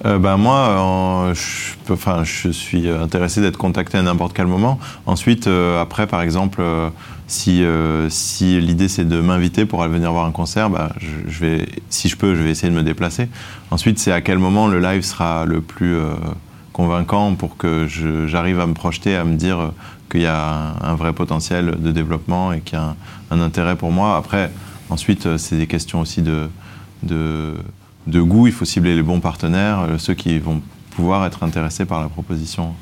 Euh, ben moi, je, je suis intéressé d'être contacté à n'importe quel moment. Ensuite, euh, après, par exemple, euh, si, si l'idée c'est de m'inviter pour aller venir voir un concert, bah, je, vais, si je peux, je vais essayer de me déplacer. Ensuite, c'est à quel moment le live sera le plus convaincant pour que j'arrive à me projeter, à me dire qu'il y a un, vrai potentiel de développement et qu'il y a un, intérêt pour moi. Après, ensuite, c'est des questions aussi de, de de goût, il faut cibler les bons partenaires, euh, ceux qui vont pouvoir être intéressés par la proposition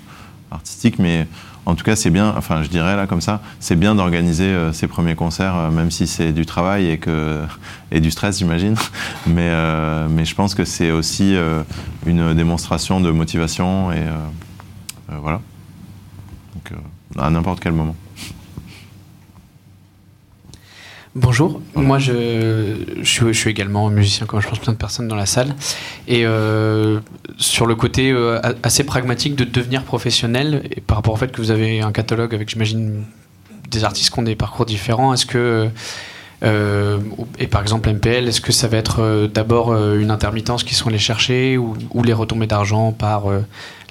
artistique. Mais en tout cas, c'est bien, enfin je dirais là comme ça, c'est bien d'organiser euh, ces premiers concerts, euh, même si c'est du travail et, du stress, j'imagine. Mais, mais je pense que c'est aussi une démonstration de motivation et voilà. À n'importe quel moment. Bonjour, moi je, je, suis, également musicien comme je pense plein de personnes dans la salle. Et euh, sur le côté euh, assez pragmatique de devenir professionnel et par rapport au fait que vous avez un catalogue avec j'imagine des artistes qui ont des parcours différents, est-ce que euh, et par exemple MPL, est-ce que ça va être d'abord une intermittence qui sont allés chercher ou, ou les retombées d'argent par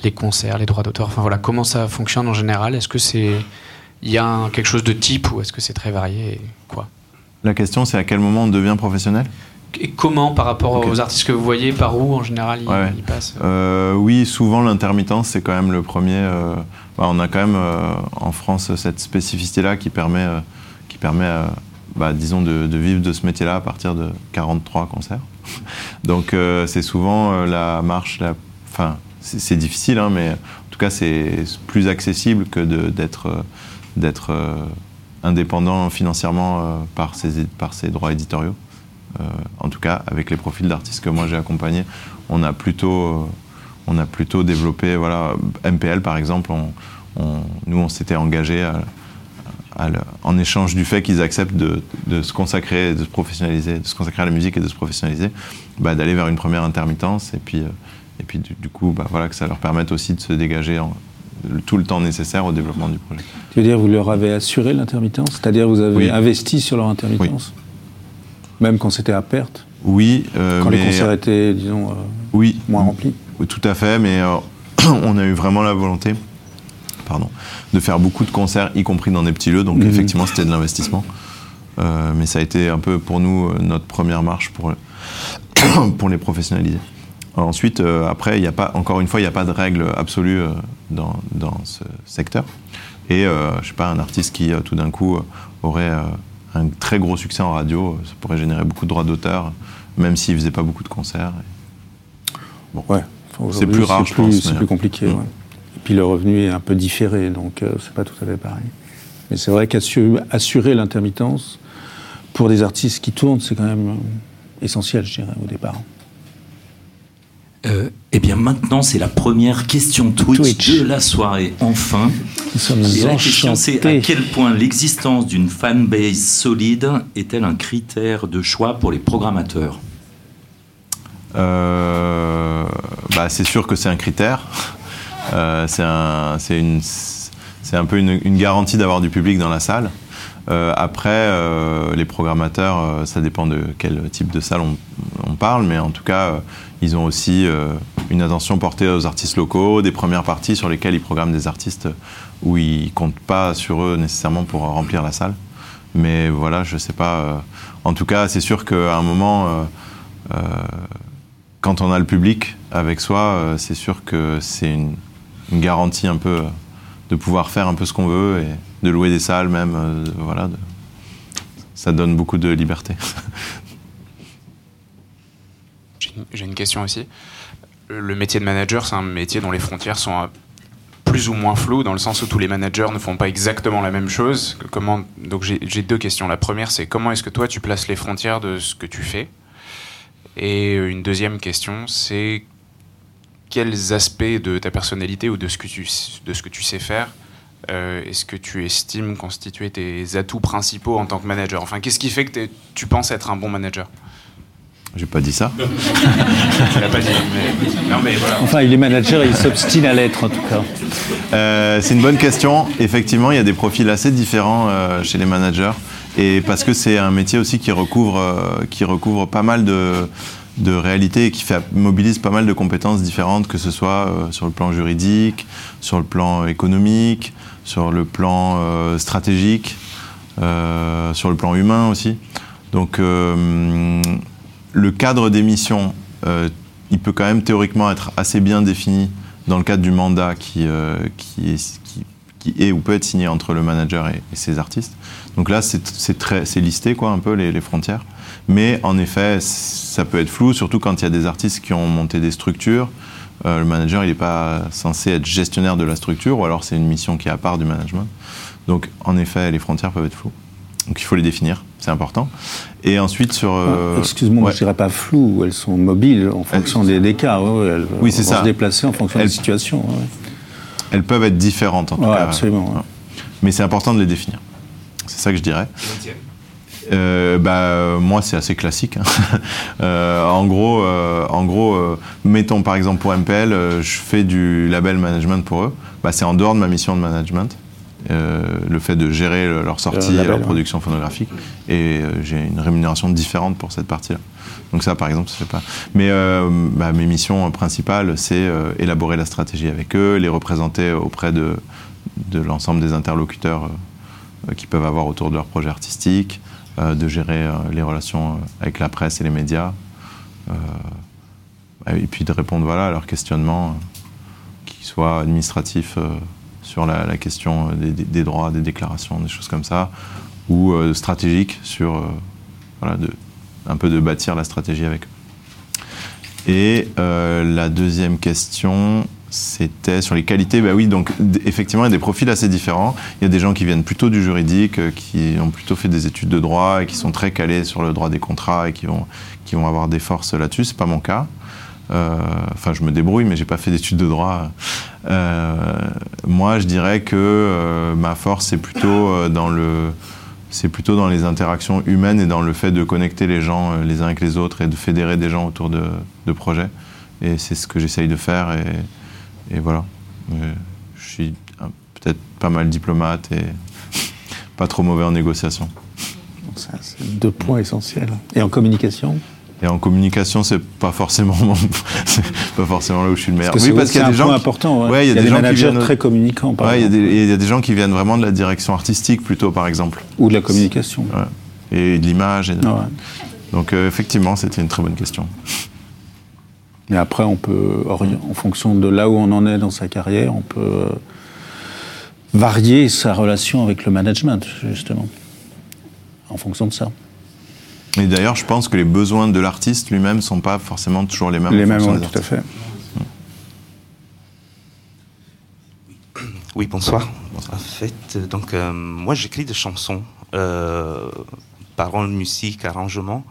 les concerts, les droits d'auteur? Enfin voilà, comment ça fonctionne en général? Est-ce que c'est il y a quelque chose de type ou est-ce que c'est très varié la question, c'est à quel moment on devient professionnel et comment par rapport aux artistes que vous voyez, par où en général ils, passent? Euh, Oui, souvent l'intermittence, c'est quand même le premier. Euh, bah, on a quand même euh, en France cette spécificité-là qui permet, qui permet bah, disons, de, vivre de ce métier-là à partir de 43 concerts. Donc c'est souvent la marche, la, enfin c'est difficile, hein, mais en tout cas c'est plus accessible que d'être d'être indépendant financièrement euh, par, ses, droits éditoriaux. Euh, en tout cas, avec les profils d'artistes que moi j'ai accompagnés, on a plutôt, euh, développé, voilà, MPL par exemple, nous on s'était engagé en échange du fait qu'ils acceptent de, se consacrer, de se professionnaliser, de se consacrer à la musique et de se professionnaliser, bah, d'aller vers une première intermittence et puis, et puis du, coup, bah, voilà, que ça leur permette aussi de se dégager en, tout le temps nécessaire au développement du projet. Tu veux dire, vous leur avez assuré l'intermittence? C'est-à-dire, vous avez investi sur leur intermittence? Même quand c'était à perte? Oui. Euh, quand les concerts étaient, disons, euh, oui, moins remplis? Tout à fait, mais euh, on a eu vraiment la volonté pardon, de faire beaucoup de concerts, y compris dans des petits lieux, donc mhm. effectivement, c'était de l'investissement. mais ça a été un peu pour nous notre première marche pour, pour les professionnaliser. Ensuite, euh, après, y a pas, encore une fois, il n'y a pas de règle absolue euh, dans, dans, ce secteur. Et euh, je sais pas, un artiste qui tout d'un coup aurait un très gros succès en radio, ça pourrait générer beaucoup de droits d'auteur, même s'il faisait pas beaucoup de concerts. Bon, ouais. c'est plus rare, je pense. C'est plus compliqué. Mm. Et puis le revenu est un peu différé, donc c'est pas tout à fait pareil. Mais c'est vrai qu'assurer l'intermittence pour des artistes qui tournent, c'est quand même essentiel, je dirais, au départ. Euh, eh bien, maintenant, c'est la première question Twitch, de la soirée. Enfin. Et la question, c'est à quel point l'existence d'une fanbase solide est-elle un critère de choix pour les programmateurs? Euh, bah, C'est sûr que c'est un critère. Euh, c'est un, une, un peu une, une garantie d'avoir du public dans la salle. Euh, après, euh, les programmateurs, euh, ça dépend de quel type de salle on, on parle, mais en tout cas, ils ont aussi une attention portée aux artistes locaux, des premières parties sur lesquelles ils programment des artistes où ils comptent pas sur eux nécessairement pour remplir la salle. Mais voilà, je sais pas. en tout cas, c'est sûr qu'à un moment, quand on a le public avec soi, c'est sûr que c'est une, une, garantie un peu de pouvoir faire un peu ce qu'on veut et de louer des salles même. voilà, ça donne beaucoup de liberté. J'ai une question aussi. Le métier de manager, c'est un métier dont les frontières sont euh, plus ou moins floues, dans le sens où tous les managers ne font pas exactement la même chose. Donc j'ai deux questions. La première, c'est comment est-ce que toi tu places les frontières de ce que tu fais? Et une deuxième question, c'est quels aspects de ta personnalité ou de ce que tu, de ce que tu sais faire euh, est-ce que tu estimes constituer tes atouts principaux en tant que manager? Enfin, qu'est-ce qui fait que tu penses être un bon manager? J'ai pas dit ça. pas dit. Non, mais voilà. Enfin, il est manager et il s'obstine à l'être en tout cas. Euh, c'est une bonne question. Effectivement, il y a des profils assez différents euh, chez les managers. Et parce que c'est un métier aussi qui recouvre, euh, qui recouvre pas mal de, de réalités et qui fait, mobilise pas mal de compétences différentes, que ce soit sur le plan juridique, sur le plan économique, sur le plan stratégique, sur le plan humain aussi. Donc le cadre d'émission, euh, il peut quand même théoriquement être assez bien défini dans le cadre du mandat qui, euh, est, ou peut être signé entre le manager et, ses artistes. Donc là, c'est listé quoi, un peu les, frontières. Mais en effet, ça peut être flou, surtout quand il y a des artistes qui ont monté des structures. Euh, le manager, il n'est pas censé être gestionnaire de la structure, ou alors c'est une mission qui est à part du management. Donc en effet, les frontières peuvent être floues. Donc il faut les définir, c'est important. Et ensuite sur. Euh, ah, excuse-moi, je ne dirais pas flou, elles sont mobiles en fonction des, cas. elles oui, c'est ça. se déplacer en fonction des situations. Elles peuvent être différentes en tout cas. Absolument. Mais c'est important de les définir. C'est ça que je dirais. Euh, bah, moi, c'est assez classique. Hein. Euh, en gros, en gros mettons par exemple pour MPL, je fais du label management pour eux. Bah, c'est en dehors de ma mission de management. Euh, le fait de gérer leur sortie et leur production phonographique. Et euh, j'ai une rémunération différente pour cette partie-là. Donc ça, par exemple, ça fait pas. Mais euh, bah, mes missions principales, c'est élaborer la stratégie avec eux, les représenter auprès de, de l'ensemble des interlocuteurs qu'ils peuvent avoir autour de leur projet artistique, de gérer les relations avec la presse et les médias, et puis de répondre voilà, à leurs questionnements, qu'ils soient administratifs sur la, question des, droits, des déclarations, des choses comme ça, ou euh, stratégique sur euh, voilà, de, un peu de bâtir la stratégie avec. Et euh, la deuxième question, c'était sur les qualités. Bah oui, donc effectivement, il y a des profils assez différents. Il y a des gens qui viennent plutôt du juridique, qui ont plutôt fait des études de droit et qui sont très calés sur le droit des contrats et qui vont, qui vont avoir des forces là-dessus. C'est pas mon cas. Euh, enfin, je me débrouille, mais j'ai pas fait d'études de droit. Euh, moi, je dirais que euh, ma force, c'est plutôt dans le c'est plutôt dans les interactions humaines et dans le fait de connecter les gens les uns avec les autres et de fédérer des gens autour de, projets. Et c'est ce que j'essaye de faire. Et, voilà. je suis peut-être pas mal diplomate et pas trop mauvais en négociation. C'est deux points essentiels. Et en communication? Et en communication, c'est pas forcément pas forcément là où je suis le meilleur. oui, parce qu'il y a des gens important. Ouais. il y a, des, gens qui viennent très communicants. ouais, il y, a des gens qui viennent vraiment de la direction artistique plutôt, par exemple. Ou de la communication. Et de l'image. Donc euh, effectivement, c'était une très bonne question. Mais après, on peut, en fonction de là où on en est dans sa carrière, on peut euh, varier sa relation avec le management, justement, en fonction de ça. Et d'ailleurs, je pense que les besoins de l'artiste lui-même ne sont pas forcément toujours les mêmes. Les mêmes, oui, tout à fait. Oui, bonsoir. En fait, donc, euh, moi, j'écris des chansons, euh, paroles, musique, arrangement.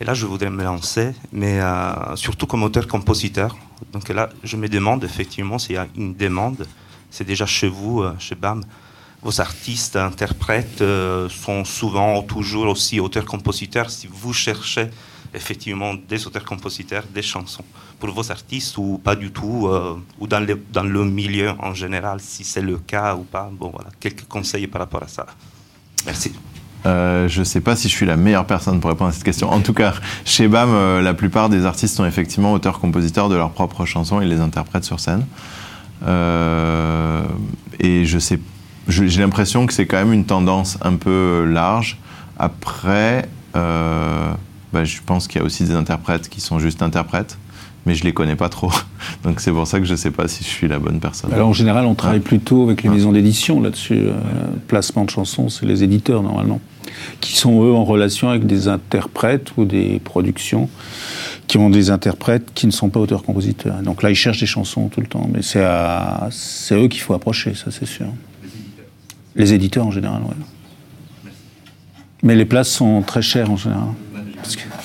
Et là, je voudrais me lancer, mais euh, surtout comme auteur-compositeur. Donc là, je me demande effectivement s'il y a une demande. C'est déjà chez vous, chez BAM, vos artistes, interprètes euh, sont souvent toujours aussi auteurs-compositeurs. Si vous cherchez effectivement des auteurs-compositeurs, des chansons pour vos artistes ou pas du tout, euh, ou dans le, milieu en général, si c'est le cas ou pas. Bon, voilà, quelques conseils par rapport à ça. Merci. Euh, je ne sais pas si je suis la meilleure personne pour répondre à cette question. En tout cas, chez BAM, la plupart des artistes sont effectivement auteurs-compositeurs de leurs propres chansons et les interprètent sur scène. et je sais j'ai l'impression que c'est quand même une tendance un peu large. Après, euh, bah, je pense qu'il y a aussi des interprètes qui sont juste interprètes, mais je les connais pas trop. Donc c'est pour ça que je ne sais pas si je suis la bonne personne. Alors en général, on travaille plutôt avec les maisons d'édition là-dessus. Euh, placement de chansons, c'est les éditeurs normalement, qui sont eux en relation avec des interprètes ou des productions qui ont des interprètes qui ne sont pas auteurs-compositeurs. Donc là, ils cherchent des chansons tout le temps, mais c'est eux qu'il faut approcher, ça c'est sûr. Les éditeurs en général, oui. Mais les places sont très chères en général.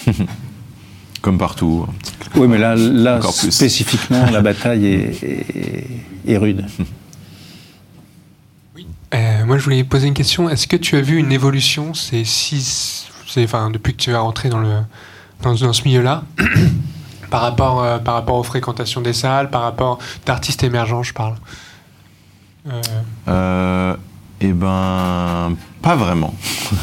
Comme partout. Oui, mais là, là spécifiquement, la bataille est, rude. Oui. Euh, moi, je voulais poser une question. Est-ce que tu as vu une évolution ces six, enfin, depuis que tu es rentré dans le, dans, ce milieu-là par, rapport, euh, par rapport aux fréquentations des salles, par rapport d'artistes émergents, je parle? Eh ben, pas vraiment.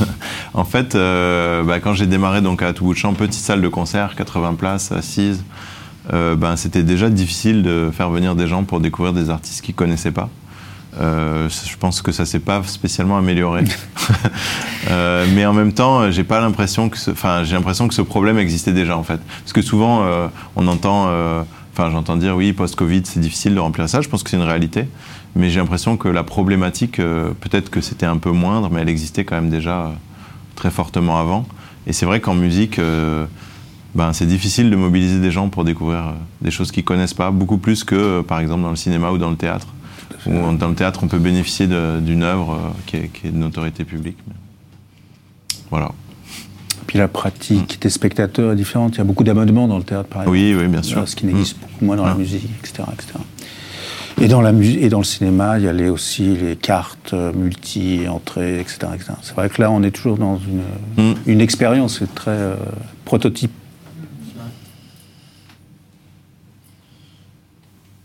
en fait, bah, quand j'ai démarré donc à tout bout de champ, petite salle de concert, 80 places, assises, ben, c'était déjà difficile de faire venir des gens pour découvrir des artistes qu'ils connaissaient pas. Euh, je pense que ça s'est pas spécialement amélioré. euh, mais en même temps, j'ai pas l'impression que, enfin, j'ai l'impression que ce problème existait déjà en fait. Parce que souvent, euh, on entend, euh, enfin, j'entends dire oui, post-Covid, c'est difficile de remplir ça. Je pense que c'est une réalité. Mais j'ai l'impression que la problématique, peut-être que c'était un peu moindre, mais elle existait quand même déjà très fortement avant. Et c'est vrai qu'en musique, ben, c'est difficile de mobiliser des gens pour découvrir des choses qu'ils connaissent pas, beaucoup plus que, par exemple, dans le cinéma ou dans le théâtre où dans le théâtre, on peut bénéficier d'une œuvre euh, qui est, qui est, de notoriété publique. Voilà. Puis la pratique des spectateurs est différente. Il y a beaucoup d'abonnements dans le théâtre, par exemple. Oui, oui, bien sûr. Ce qui n'existe mm. beaucoup moins dans la musique, etc. Et, dans la et dans le cinéma, il y a aussi les cartes euh, multi-entrées, etc. C'est vrai que là, on est toujours dans une, mm. une expérience très euh, prototype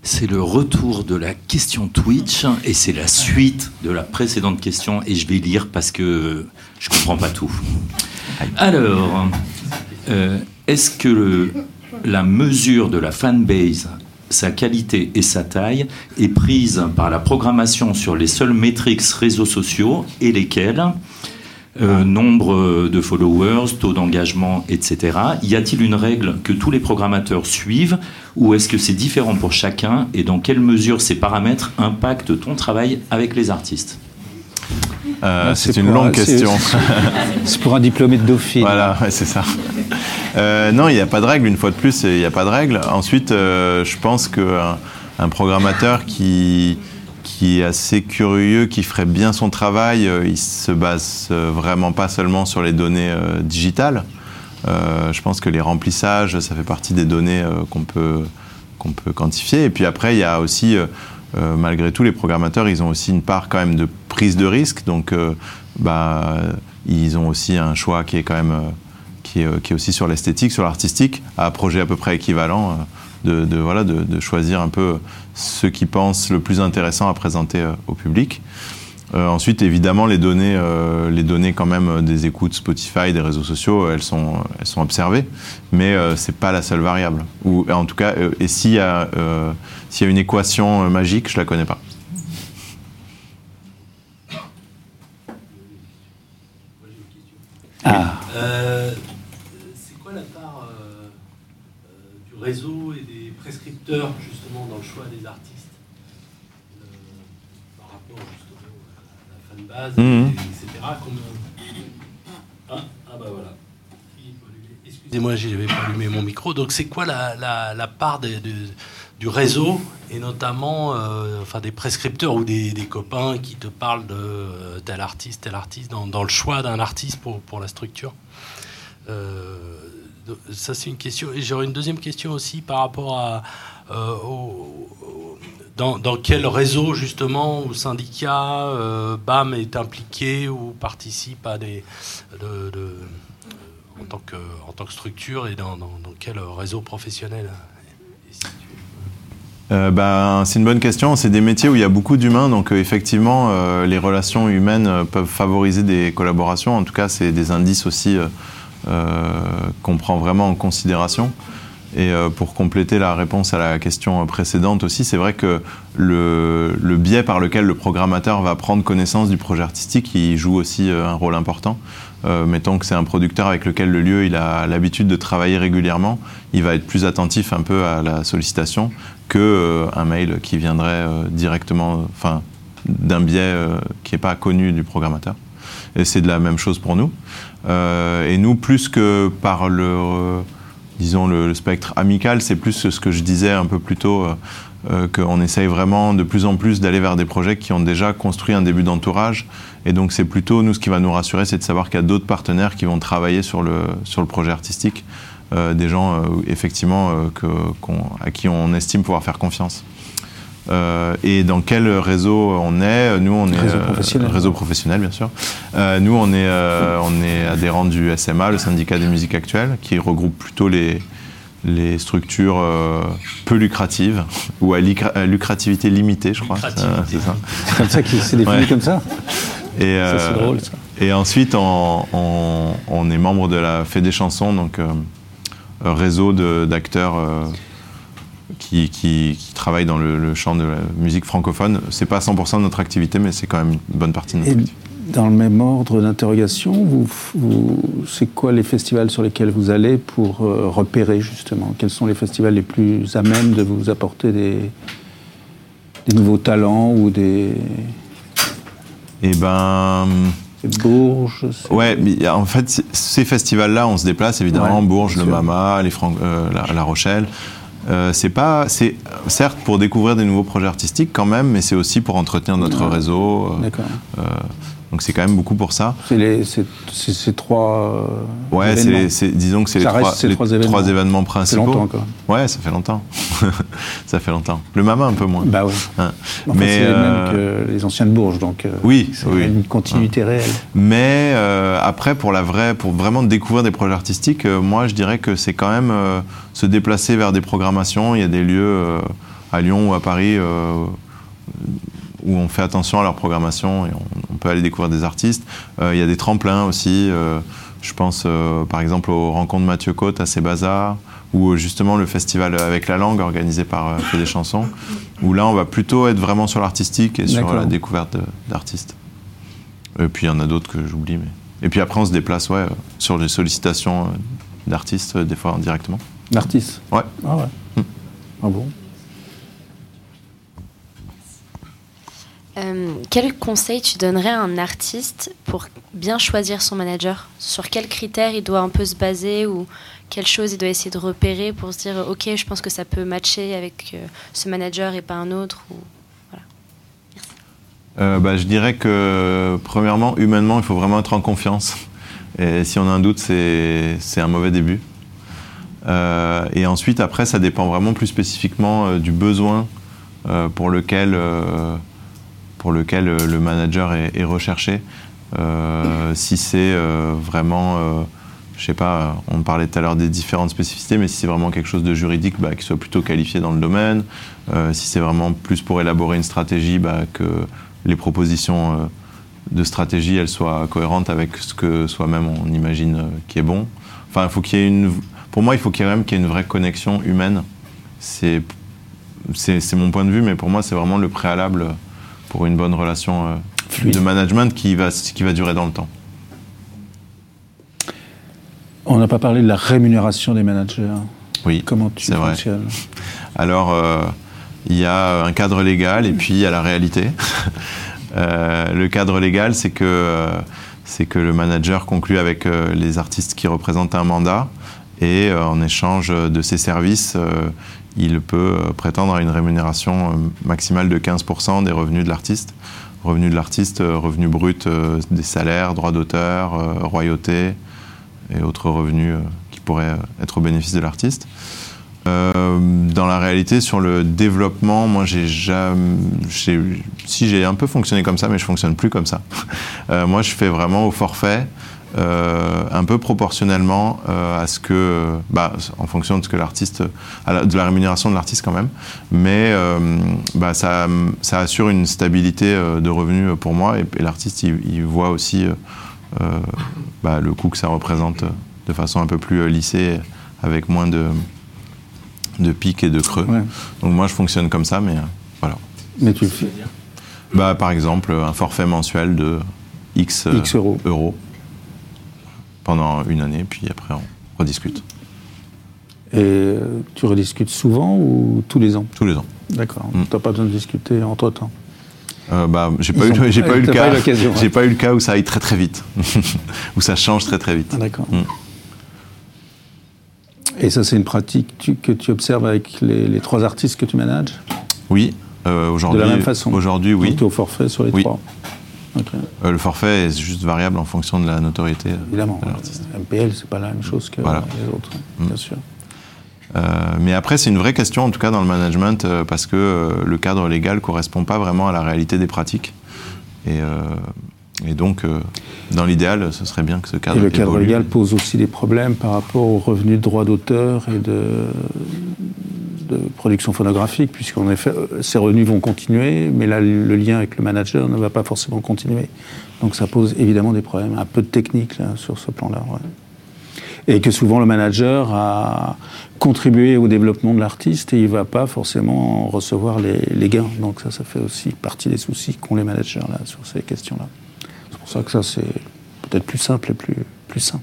C'est le retour de la question Twitch et c'est la suite de la précédente question et je vais lire parce que je comprends pas tout. Alors, euh, est-ce que la mesure de la fanbase, sa qualité et sa taille est prise par la programmation sur les seuls métriques réseaux sociaux et lesquels euh, nombre de followers, taux d'engagement, etc. Y a-t-il une règle que tous les programmateurs suivent ou est-ce que c'est différent pour chacun et dans quelle mesure ces paramètres impactent ton travail avec les artistes? Euh, c'est une longue question. C'est pour un diplômé de Dauphine. Voilà, c'est ça. Euh, non, il n'y a pas de règle. Une fois de plus, il n'y a pas de règle. Ensuite, je pense qu'un un programmateur qui, est assez curieux, qui ferait bien son travail, euh, il se base euh, vraiment pas seulement sur les données euh, digitales. je pense que les remplissages, ça fait partie des données qu'on peut, peut quantifier. Et puis après, il y a aussi, malgré tout, les programmateurs, ils ont aussi une part quand même de prise de risque. Donc, bah, ils ont aussi un choix qui est quand même, qui est, qui est aussi sur l'esthétique, sur l'artistique, à un projet à peu près équivalent de, voilà, de, choisir un peu ce qui pensent le plus intéressant à présenter euh, au public. Euh, ensuite, évidemment, les données, euh, les données quand même des écoutes Spotify, des réseaux sociaux, elles sont, elles sont observées, mais ce c'est pas la seule variable. Ou en tout cas, et s'il y, a, s'il y a une équation magique, je la connais pas. Ah quoi la part et prescripteur justement dans le choix des artistes euh, par rapport justement à la fanbase, mmh. etc. Ah, ah bah voilà. Excusez-moi, j'avais pas allumé mon micro. Donc c'est quoi la, la, la part de, de, du réseau et notamment euh, enfin, des prescripteurs ou des, des, copains qui te parlent de euh, tel artiste, tel artiste, dans, dans le choix d'un artiste pour, pour la structure? Euh, ça c'est une question. Et j'aurais une deuxième question aussi par rapport à euh, dans, quel réseau justement ou syndicat euh, BAM est impliqué ou participe à des de, en tant que en tant que structure et dans, quel réseau professionnel euh, ben, c'est une bonne question. C'est des métiers où il y a beaucoup d'humains, donc effectivement, les relations humaines peuvent favoriser des collaborations. En tout cas, c'est des indices aussi qu'on prend vraiment en considération. Et euh, pour compléter la réponse à la question précédente aussi, c'est vrai que le, biais par lequel le programmateur va prendre connaissance du projet artistique, il joue aussi euh, un rôle important. Euh, mettons que c'est un producteur avec lequel le lieu il a l'habitude de travailler régulièrement, il va être plus attentif un peu à la sollicitation que un mail qui viendrait directement, enfin, d'un biais qui n'est pas connu du programmateur. Et c'est de la même chose pour nous. Euh, et nous, plus que par le, euh, disons, le, spectre amical, c'est plus ce que je disais un peu plus tôt, euh, qu'on essaye vraiment de plus en plus d'aller vers des projets qui ont déjà construit un début d'entourage. Et donc c'est plutôt, nous, ce qui va nous rassurer, c'est de savoir qu'il y a d'autres partenaires qui vont travailler sur le, sur le projet artistique. des gens effectivement à qui on estime pouvoir faire confiance. Et dans quel réseau on est? Nous, on est réseau professionnel. réseau professionnel, bien sûr. nous, on est on est adhérent du SMA, le syndicat des musiques actuelles, qui regroupe plutôt les les structures peu lucratives ou à, lucrativité limitée, je crois. C'est ça. C'est comme ça qu'il s'est défini comme ça. Et, c'est drôle ça. Et ensuite, on, est membre de la Fête des chansons, donc réseau d'acteurs qui, qui, travaillent dans le, champ de la musique francophone. C'est pas 100% de notre activité, mais c'est quand même une bonne partie de notre activité. Dans le même ordre d'interrogation, vous, c'est quoi les festivals sur lesquels vous allez pour euh, repérer justement? Quels sont les festivals les plus à même de vous apporter des, des nouveaux talents ou des... Eh ben... Bourges Ouais, mais en fait, ces festivals-là, on se déplace évidemment, Bourges, le Mama, les euh, la, Rochelle. Euh, c'est pas, c'est certes pour découvrir des nouveaux projets artistiques quand même, mais c'est aussi pour entretenir notre réseau. Euh, D'accord. Donc c'est quand même beaucoup pour ça. C'est ces trois. Euh, ouais, c'est disons que c'est les, trois, les trois, événements. principaux. Ça fait longtemps encore. Ouais, ça fait longtemps. ça fait longtemps. Le Mama un peu moins. Bah oui. Hein. Mais c'est euh... que les anciennes Bourges, donc. Euh, oui, c'est une continuité réelle. Mais euh, après, pour la vraie, pour vraiment découvrir des projets artistiques, moi je dirais que c'est quand même se déplacer vers des programmations. Il y a des lieux à Lyon ou à Paris où on fait attention à leur programmation et on, peut aller découvrir des artistes. Euh, il y a des tremplins aussi. Euh, je pense euh, par exemple aux rencontres Mathieu Côte à Cébazar ou justement le festival avec la langue organisé par Fait des chansons, où là on va plutôt être vraiment sur l'artistique et sur la découverte d'artistes. Et puis il y en a d'autres que j'oublie. Mais... Et puis après on se déplace ouais, sur les sollicitations d'artistes, des fois directement. D'artistes Ouais. Ah ouais. Hmm. Ah bon? Euh, quel conseil tu donnerais à un artiste pour bien choisir son manager? Sur quels critères il doit un peu se baser ou quelles choses il doit essayer de repérer pour se dire ok je pense que ça peut matcher avec euh, ce manager et pas un autre voilà. Euh, bah, je dirais que premièrement humainement il faut vraiment être en confiance. Et si on a un doute c'est un mauvais début. Et ensuite après ça dépend vraiment plus spécifiquement du besoin pour lequel pour lequel euh, le manager est, recherché. Euh, si c'est euh, vraiment je sais pas, on parlait tout à l'heure des différentes spécificités, mais si c'est vraiment quelque chose de juridique, bah, qu'il soit plutôt qualifié dans le domaine. si c'est vraiment plus pour élaborer une stratégie, bah, que les propositions de stratégie, elles soient cohérentes avec ce que soi-même on imagine qui est bon. Enfin, faut qu'il y ait une, pour moi, il faut qu'il y ait même qu'il y ait une vraie connexion humaine. C'est, c'est, mon point de vue, mais pour moi, c'est vraiment le préalable pour une bonne relation euh, de management qui va, qui va durer dans le temps. On n'a pas parlé de la rémunération des managers. Oui, comment tu fonctionnes Alors, euh, il y a un cadre légal et puis il y a la réalité. Euh, le cadre légal, c'est que, c'est que le manager conclut avec les artistes qui représentent un mandat et en échange de ses services, il peut euh, prétendre à une rémunération euh, maximale de 15% des revenus de l'artiste. Revenus de l'artiste, euh, revenus bruts des salaires, droits d'auteur, royauté et autres revenus qui pourraient être au bénéfice de l'artiste. dans la réalité, sur le développement, moi, j'ai si j'ai un peu fonctionné comme ça, mais je fonctionne plus comme ça. moi, je fais vraiment au forfait. Euh, un peu proportionnellement euh, à ce que, bah, en fonction de ce que l'artiste, de la rémunération de l'artiste quand même, mais euh, bah, ça, ça, assure une stabilité de revenus pour moi et, l'artiste il, voit aussi bah, le coût que ça représente de façon un peu plus lissée avec moins de, de pics et de creux. Donc moi je fonctionne comme ça, mais voilà. Mais tu le fais. Bah, Par exemple, un forfait mensuel de X, euros pendant une année, puis après on rediscute. Et euh, tu rediscutes souvent ou tous les ans? Tous les ans. D'accord. Mm. Tu n'as pas besoin de discuter entre temps? Euh, bah, j'ai pas, eu, j'ai pas eu le cas. J'ai pas eu le cas où ça aille très très vite, où ça change très très vite. Ah, d'accord. Mm. Et ça, c'est une pratique que tu observes avec les, trois artistes que tu manages? Oui, euh, aujourd'hui. De la même façon. Aujourd'hui, oui. Tu es au forfait sur les trois. Euh, le forfait est juste variable en fonction de la notoriété Évidemment. de l'artiste. MPL, c'est pas la même chose que les autres, mm. bien sûr. mais après, c'est une vraie question, en tout cas dans le management, parce que le cadre légal ne correspond pas vraiment à la réalité des pratiques. Et, et donc, dans l'idéal, ce serait bien que ce cadre. Et le cadre légal pose aussi des problèmes par rapport aux revenus de droits d'auteur et de, production phonographique, puisqu'en effet, ces revenus vont continuer, mais là, le lien avec le manager ne va pas forcément continuer. Donc ça pose évidemment des problèmes, un peu de technique là, sur ce plan-là. Et que souvent le manager a contribué au développement de l'artiste et il ne va pas forcément recevoir les, gains. Donc ça, ça fait aussi partie des soucis qu'ont les managers là, sur ces questions-là. C'est pour ça que ça, c'est peut-être plus simple et plus, plus sain.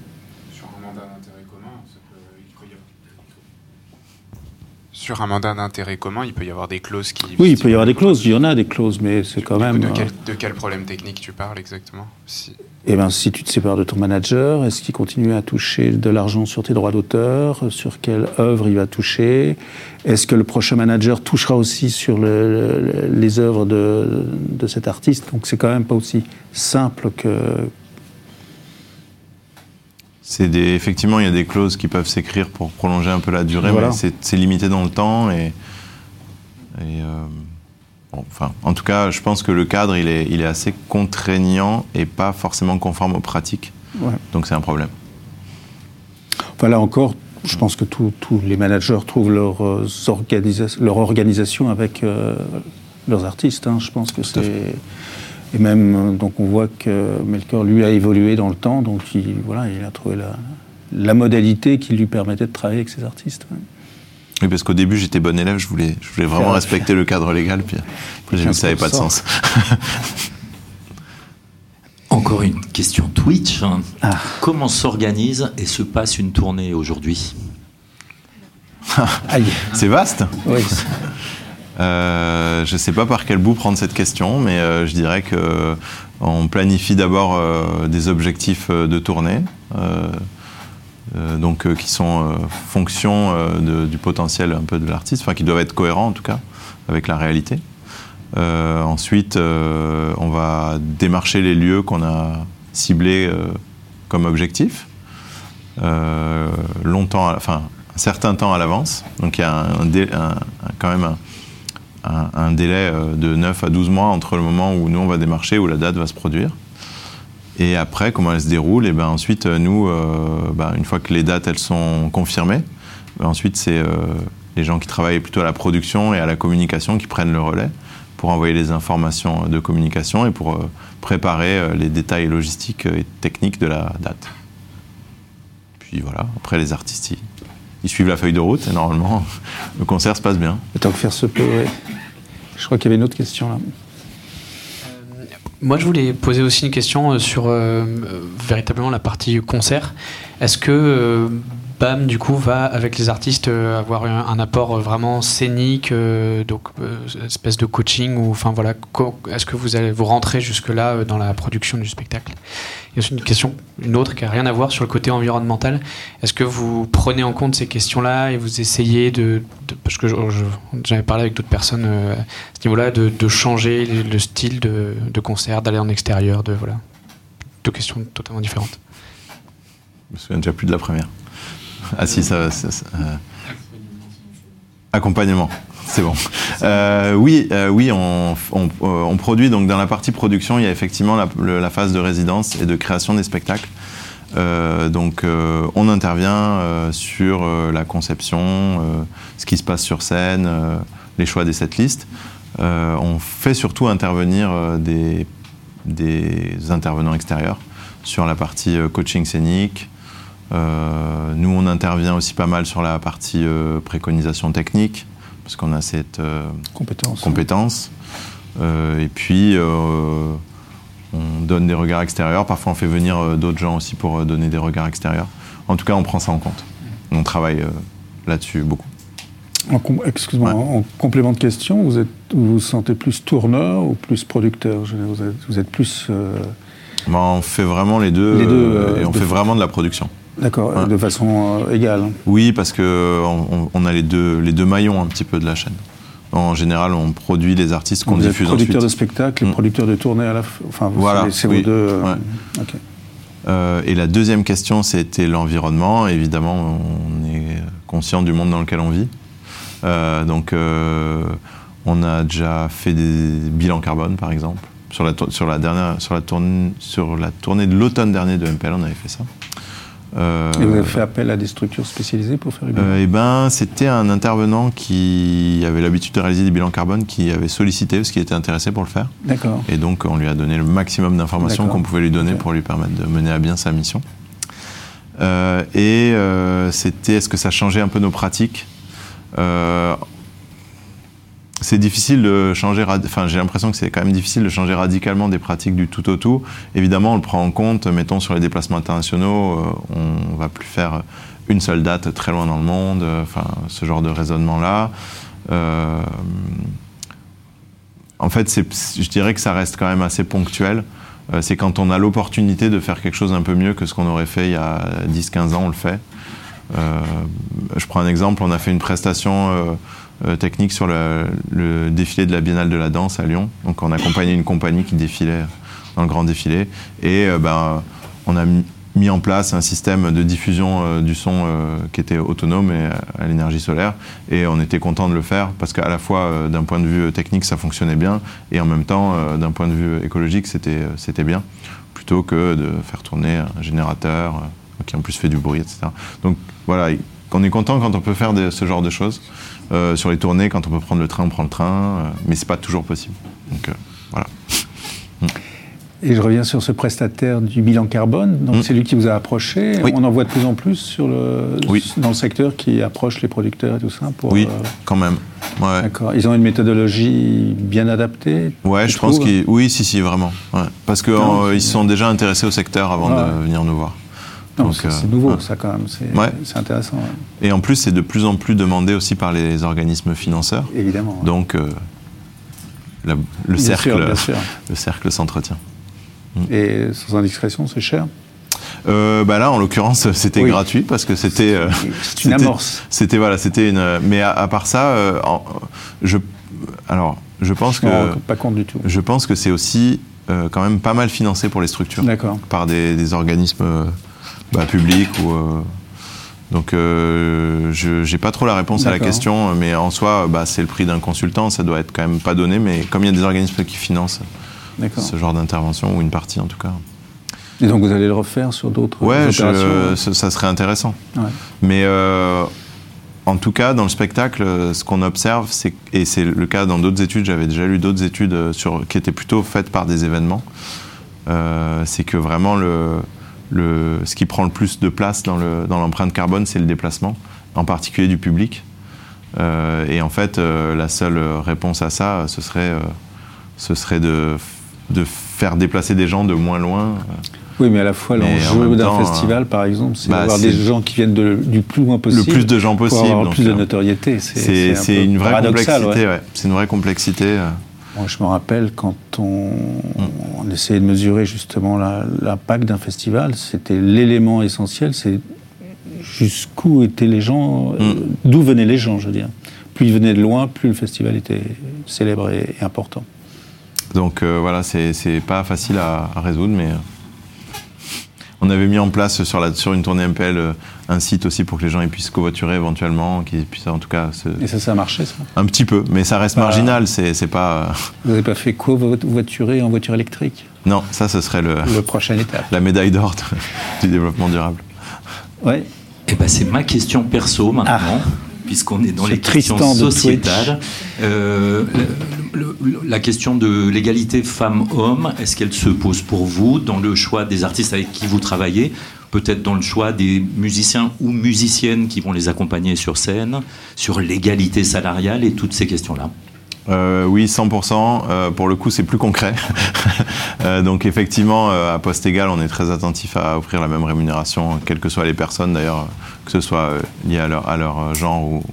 Sur un mandat d'intérêt commun, il peut y avoir des clauses qui. Oui, il peut y avoir des clauses. Il y en a des clauses, mais c'est quand même. De quel, de quel, problème technique tu parles exactement si... Eh bien, si tu te sépares de ton manager, est-ce qu'il continue à toucher de l'argent sur tes droits d'auteur? Sur quelle œuvre il va toucher? Est-ce que le prochain manager touchera aussi sur le, les œuvres de, de cet artiste? Donc, c'est quand même pas aussi simple que, des, effectivement, il y a des clauses qui peuvent s'écrire pour prolonger un peu la durée, mais c'est limité dans le temps. Et, euh, enfin, en tout cas, je pense que le cadre, il est, il est assez contraignant et pas forcément conforme aux pratiques. Donc c'est un problème. Enfin, là encore, je pense que tous les managers trouvent leur, euh, leur organisation avec euh, leurs artistes. Hein. Je pense que c'est et même, euh, donc on voit que Melchior, lui, a évolué dans le temps, donc il, voilà, il a trouvé la, la modalité qui lui permettait de travailler avec ses artistes. Oui, parce qu'au début, j'étais bon élève, je voulais, je voulais vraiment respecter le cadre légal, puis j'ai vu que ça n'avait pas de sens. Encore une question Twitch. Ah. Comment s'organise et se passe une tournée aujourd'hui? C'est vaste? Oui. Euh, je ne sais pas par quel bout prendre cette question, mais euh, je dirais que on planifie d'abord euh, des objectifs de tournée, donc qui sont fonction du potentiel un peu de l'artiste, enfin qui doivent être cohérents en tout cas avec la réalité. ensuite, on va démarcher les lieux qu'on a ciblés comme objectif, longtemps, enfin un certain temps à l'avance. Donc il y a quand même un, un, délai euh, de 9 à 12 mois entre le moment où nous on va démarcher, où la date va se produire. Et après, comment elle se déroule, et ben ensuite, euh, nous, euh, ben, une fois que les dates elles sont confirmées, ben, ensuite c'est les gens qui travaillent plutôt à la production et à la communication qui prennent le relais pour envoyer les informations de communication et pour préparer les détails logistiques et techniques de la date. Puis voilà, après les artistes, ils suivent la feuille de route et normalement le concert se passe bien. tant que faire se peut, oui. Je crois qu'il y avait une autre question là. Euh, moi, je voulais poser aussi une question euh, sur euh, véritablement la partie concert. Est-ce que BAM, du coup, va avec les artistes avoir un, apport vraiment scénique, donc espèce de coaching ou enfin voilà, est-ce que vous allez vous rentrer jusque là dans la production du spectacle? Il y a une question, une autre qui n'a rien à voir sur le côté environnemental. Est-ce que vous prenez en compte ces questions-là et vous essayez de, parce que j'avais parlé avec d'autres personnes euh, à ce niveau-là, de, changer le, style de, concert, d'aller en extérieur, de voilà, deux questions totalement différentes. Je me souviens déjà plus de la première. Ah si, ça. euh, accompagnement. C'est bon. Euh, oui, euh, oui, on, produit donc dans la partie production, il y a effectivement la, phase de résidence et de création des spectacles. Donc, on intervient sur la conception, ce qui se passe sur scène, les choix des setlists. on fait surtout intervenir des, intervenants extérieurs sur la partie coaching scénique. Nous, on intervient aussi pas mal sur la partie préconisation technique parce qu'on a cette euh, compétence. Euh, et puis, euh, on donne des regards extérieurs. Parfois, on fait venir d'autres gens aussi pour donner des regards extérieurs. En tout cas, on prend ça en compte. On travaille là-dessus beaucoup. Excuse-moi, en complément de question, vous êtes, vous, vous sentez plus tourneur ou plus producteur? Vous êtes, vous êtes plus. Ben, on fait vraiment les deux, les deux et on fait vraiment de la production. D'accord, de façon euh, égale. Oui, parce que on, a les deux, les deux maillons un petit peu de la chaîne. En général, on produit les artistes qu'on diffuse ensuite. Producteur de spectacle et mm. producteur de tournée à la fin. Enfin, voilà, c'est vos deux. Euh, euh, et la deuxième question, c'était l'environnement. Évidemment, on est conscient du monde dans lequel on vit. donc, on a déjà fait des bilans carbone, par exemple. Sur la, sur la, dernière, sur la, tournée, sur la tournée de l'automne dernier de MPL, on avait fait ça. Euh, et vous avez fait appel à des structures spécialisées pour faire les bilans euh, Eh ben, c'était un intervenant qui avait l'habitude de réaliser des bilans carbone qui avait sollicité parce qu'il était intéressé pour le faire. D'accord. Et donc, on lui a donné le maximum d'informations qu'on pouvait lui donner pour lui permettre de mener à bien sa mission. Euh, et c'était, est-ce que ça changeait un peu nos pratiques? C'est difficile de changer, enfin j'ai l'impression que c'est quand même difficile de changer radicalement des pratiques du tout au tout. Évidemment, on le prend en compte, mettons sur les déplacements internationaux, euh, on va plus faire une seule date très loin dans le monde, euh, enfin ce genre de raisonnement-là. Euh, en fait, je dirais que ça reste quand même assez ponctuel. c'est quand on a l'opportunité de faire quelque chose un peu mieux que ce qu'on aurait fait il y a 10-15 ans, on le fait. je prends un exemple, on a fait une prestation technique sur le, défilé de la Biennale de la danse à Lyon. Donc on accompagnait une compagnie qui défilait dans le grand défilé. Et euh, ben, on a mis en place un système de diffusion euh, du son qui était autonome et à l'énergie solaire. Et on était content de le faire parce qu'à la fois d'un point de vue technique ça fonctionnait bien et en même temps d'un point de vue écologique c'était bien plutôt que de faire tourner un générateur qui en plus fait du bruit, etc. Donc voilà, on est content quand on peut faire ce genre de choses. Euh, sur les tournées, quand on peut prendre le train, on prend le train, euh, mais c'est pas toujours possible. Donc euh, voilà. Mm. Et je reviens sur ce prestataire du bilan carbone. Donc mm. c'est lui qui vous a approché. On en voit de plus en plus sur le, dans le secteur qui approche les producteurs et tout ça. Pour, oui, quand même. Ouais. D'accord. Ils ont une méthodologie bien adaptée. Ouais, je pense qu'ils. Oui, si, si, vraiment. Parce qu'ils se sont déjà intéressés au secteur avant de venir nous voir. C'est euh, nouveau, ça quand même. C'est intéressant. Et en plus, c'est de plus en plus demandé aussi par les organismes financeurs. Évidemment. Donc, euh, le, cercle, le cercle s'entretient. Mm. Et sans indiscrétion, c'est cher? Euh, bah là, en l'occurrence, c'était gratuit parce que c'était. c'est une amorce. C'était voilà, c'était une. Mais à, part ça, je. Alors, je pense que. pas compte du tout. Je pense que c'est aussi quand même pas mal financé pour les structures. Par des, des organismes bah, public ou. Euh, donc, euh, je n'ai pas trop la réponse à la question, mais en soi, bah, c'est le prix d'un consultant, ça doit être quand même pas donné, mais comme il y a des organismes qui financent ce genre d'intervention, ou une partie en tout cas. Et donc vous allez le refaire sur d'autres ouais, opérations ça serait intéressant. Mais euh, en tout cas, dans le spectacle, ce qu'on observe, et c'est le cas dans d'autres études, j'avais déjà lu d'autres études sur, qui étaient plutôt faites par des événements, c'est que vraiment le, ce qui prend le plus de place dans l'empreinte carbone, c'est le déplacement, en particulier du public. Euh, et en fait, euh, la seule réponse à ça, ce serait, euh, ce serait de, de, faire déplacer des gens de moins loin. Oui, mais à la fois l'enjeu d'un festival, par exemple, c'est bah, d'avoir des gens qui viennent du plus loin possible. Le plus de gens possible. Pour avoir plus de notoriété. C'est une, vraie complexité. C'est une vraie complexité. Moi, je me rappelle quand on, essayait de mesurer justement l'impact d'un festival, c'était l'élément essentiel, c'est jusqu'où étaient les gens, euh, mm. d'où venaient les gens, je veux dire. Plus ils venaient de loin, plus le festival était célèbre et, important. Donc euh, voilà, c'est pas facile à, résoudre, mais euh, on avait mis en place sur, la, sur une tournée MPL euh, un site aussi pour que les gens puissent covoiturer éventuellement, qu'ils puissent en tout cas. Et ça, ça a marché, ça? Un petit peu, mais ça reste marginal, c'est pas. Vous n'avez pas fait covoiturer en voiture électrique? Non, ça, ce serait le. Le prochain étape. La médaille d'or du développement durable. Ouais. Eh ben, c'est ma question perso maintenant. Ah puisqu'on est dans les questions sociétales. Euh, la question de l'égalité femmes-hommes, est-ce qu'elle se pose pour vous dans le choix des artistes avec qui vous travaillez Peut-être dans le choix des musiciens ou musiciennes qui vont les accompagner sur scène, sur l'égalité salariale et toutes ces questions-là? Euh, oui, 100%. Euh, pour le coup, c'est plus concret. Euh, donc effectivement, à poste égal, on est très attentif à offrir la même rémunération, quelles que soient les personnes d'ailleurs, que ce soit lié à leur, à leur genre ou,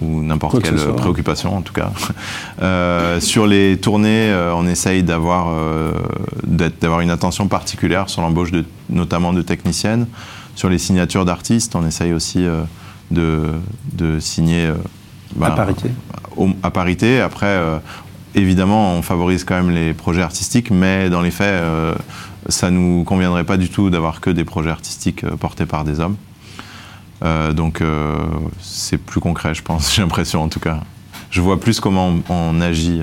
ou n'importe quelle préoccupation en tout cas. sur les tournées, on essaye d'avoir d'avoir une attention particulière sur l'embauche de, notamment de techniciennes. Sur les signatures d'artistes, on essaye aussi de, de signer à parité À parité. Après, euh, évidemment, on favorise quand même les projets artistiques, mais dans les faits, euh, ça nous conviendrait pas du tout d'avoir que des projets artistiques euh, portés par des hommes. donc c'est plus concret, je pense, j'ai l'impression en tout cas. Je vois plus comment on, agit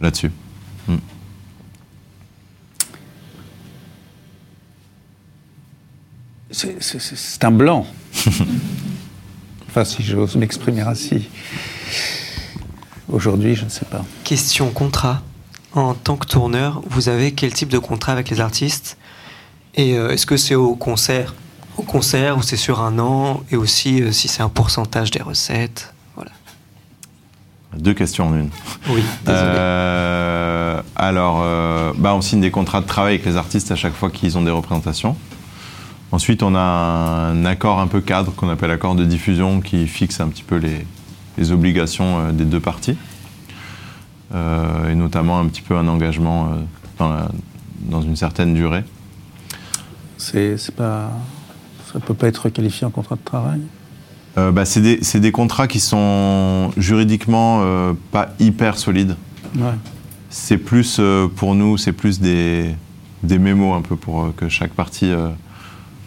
là-dessus. Hmm. C'est un blanc. enfin, si j'ose m'exprimer ainsi. Aujourd'hui, je ne sais pas. Question contrat. En tant que tourneur, vous avez quel type de contrat avec les artistes? Et euh, est-ce que c'est au concert? Au concert ou c'est sur un an? Et aussi euh, si c'est un pourcentage des recettes? Voilà. Deux questions en une. Oui, désolé. Euh, alors, bah, on signe des contrats de travail avec les artistes à chaque fois qu'ils ont des représentations. Ensuite, on a un accord un peu cadre qu'on appelle accord de diffusion qui fixe un petit peu les, les obligations des deux parties. Euh, et notamment un petit peu un engagement euh, dans, dans une certaine durée. C'est pas, ça ne peut pas être qualifié en contrat de travail? Euh, bah, C'est des, des, contrats qui sont juridiquement pas hyper solides. Ouais. C'est plus, pour nous, c'est plus des, des mémos un peu pour que chaque partie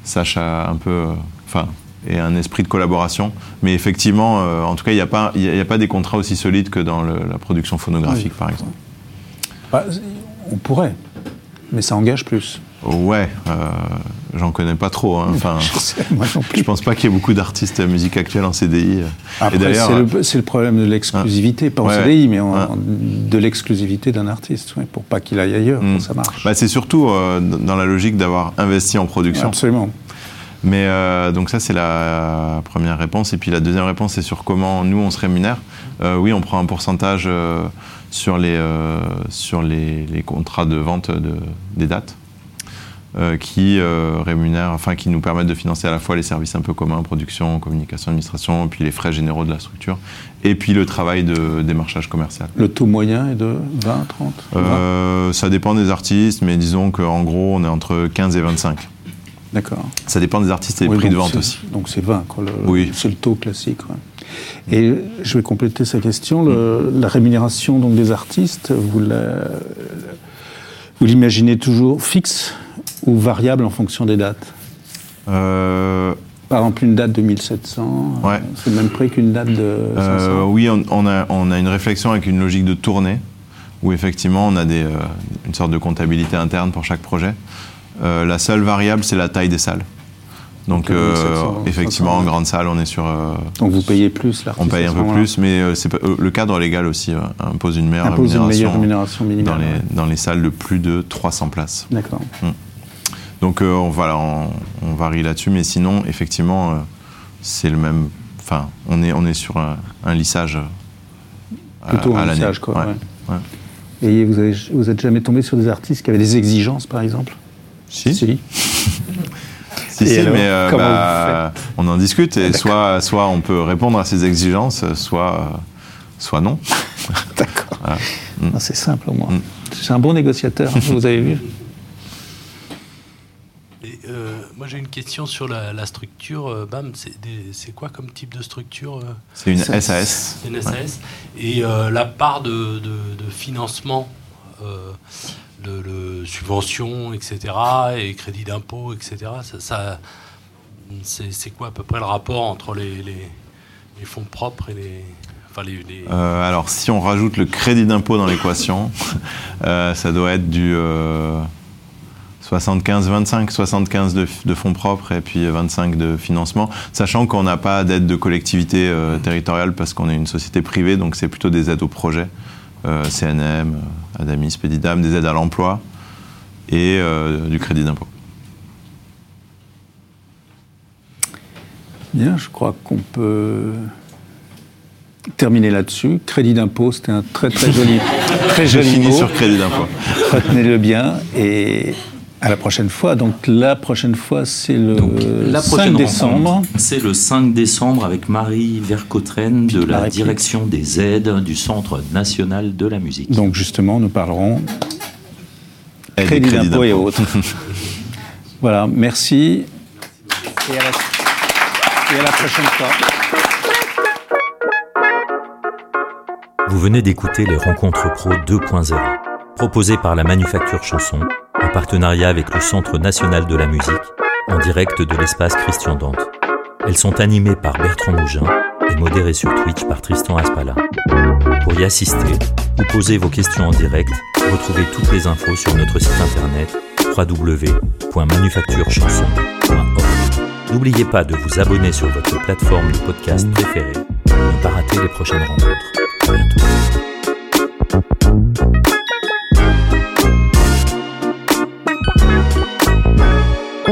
sache un peu, enfin, et un esprit de collaboration. Mais effectivement, euh, en tout cas, il n'y a, pas, a pas des contrats aussi solides que dans la production phonographique, par exemple. Bah, on pourrait, mais ça engage plus. Ouais, euh, j'en connais pas trop. Hein. Enfin, je, pense pas qu'il y ait beaucoup d'artistes à musique actuelle en CDI. Après, c'est le, problème de l'exclusivité, pas en CDI, mais de l'exclusivité d'un artiste, pour pas qu'il aille ailleurs, mm. ça marche. Bah, c'est surtout euh, dans la logique d'avoir investi en production. Absolument. Mais euh, donc ça, c'est la première réponse. Et puis la deuxième réponse, c'est sur comment nous, on se rémunère. Euh, oui, on prend un pourcentage euh, sur, les, sur les, les, contrats de vente de, des dates. qui rémunèrent, enfin qui nous permettent de financer à la fois les services un peu communs, production, communication, administration, puis les frais généraux de la structure, et puis le travail de démarchage commercial. Le taux moyen est de 20, 30 Ça dépend des artistes, mais disons qu'en gros, on est entre 15 et 25. D'accord. Ça dépend des artistes et des prix de vente aussi. Donc c'est 20, oui. c'est le taux classique. Et je vais compléter sa question. la rémunération donc, des artistes, vous l'imaginez toujours fixe ou variable en fonction des dates? Euh, Par exemple, une date de 1700, ouais. c'est le même prix qu'une date de 500 euh, Oui, on, a, on, a, une réflexion avec une logique de tournée, où effectivement on a des, euh, une sorte de comptabilité interne pour chaque projet. Euh, la seule variable, c'est la taille des salles. Donc, euh, effectivement, en grande salle, on est sur. Euh, Donc vous payez plus là. On paye un peu plus, mais le cadre légal aussi impose une meilleure rémunération, minimale, dans, les, dans les salles de plus de 300 places. D'accord. Hmm. Donc voilà, on, varie là-dessus, mais sinon, effectivement, c'est le même. Enfin, on est, on est sur un, lissage. Plutôt un lissage, quoi. Et vous, avez, vous êtes jamais tombé sur des artistes qui avaient des exigences, par exemple? Si. Si. si, mais euh, bah, on en discute et soit, soit on peut répondre à ces exigences, soit, soit non. D'accord. Mm. C'est simple au moins. Mm. C'est un bon négociateur, vous avez vu. Euh, moi j'ai une question sur la, structure. Euh, BAM, c'est quoi comme type de structure C'est une SAS. Une SAS. Et la part de, de, de financement de, subventions, etc., et crédits d'impôt, etc. Ça, c'est quoi à peu près le rapport entre les, fonds propres et les... Euh, alors, si on rajoute le crédit d'impôt dans l'équation, euh, ça doit être du 75-25, 75 de, fonds propres et puis 25 de financement, sachant qu'on n'a pas d'aide de collectivité euh, territoriale parce qu'on est une société privée, donc c'est plutôt des aides au projet. Euh, CNM, euh, Adamis, Pédidam, des aides à l'emploi et euh, du crédit d'impôt. Bien, je crois qu'on peut terminer là-dessus. Crédit d'impôt, c'était un très très joli, très joli mot. sur crédit d'impôt. Retenez-le bien et à la prochaine fois. Donc la prochaine fois, c'est le 5 décembre. C'est le 5 décembre avec Marie Vercotren de la direction des aides du Centre national de la musique. Donc justement, nous parlerons crédit, d'impôt et autres. voilà, merci. Et à, la... et à la prochaine fois. Vous venez d'écouter les Rencontres Pro 2.0, proposées par la Manufacture Chanson en partenariat avec le Centre national de la musique, en direct de l'espace Christian Dante. Elles sont animées par Bertrand Mougin et modérées sur Twitch par Tristan Aspala. Pour y assister ou poser vos questions en direct, retrouvez toutes les infos sur notre site internet www.manufacturechanson.org. N'oubliez pas de vous abonner sur votre plateforme de podcast préférée pour ne pas rater les prochaines rencontres. À bientôt.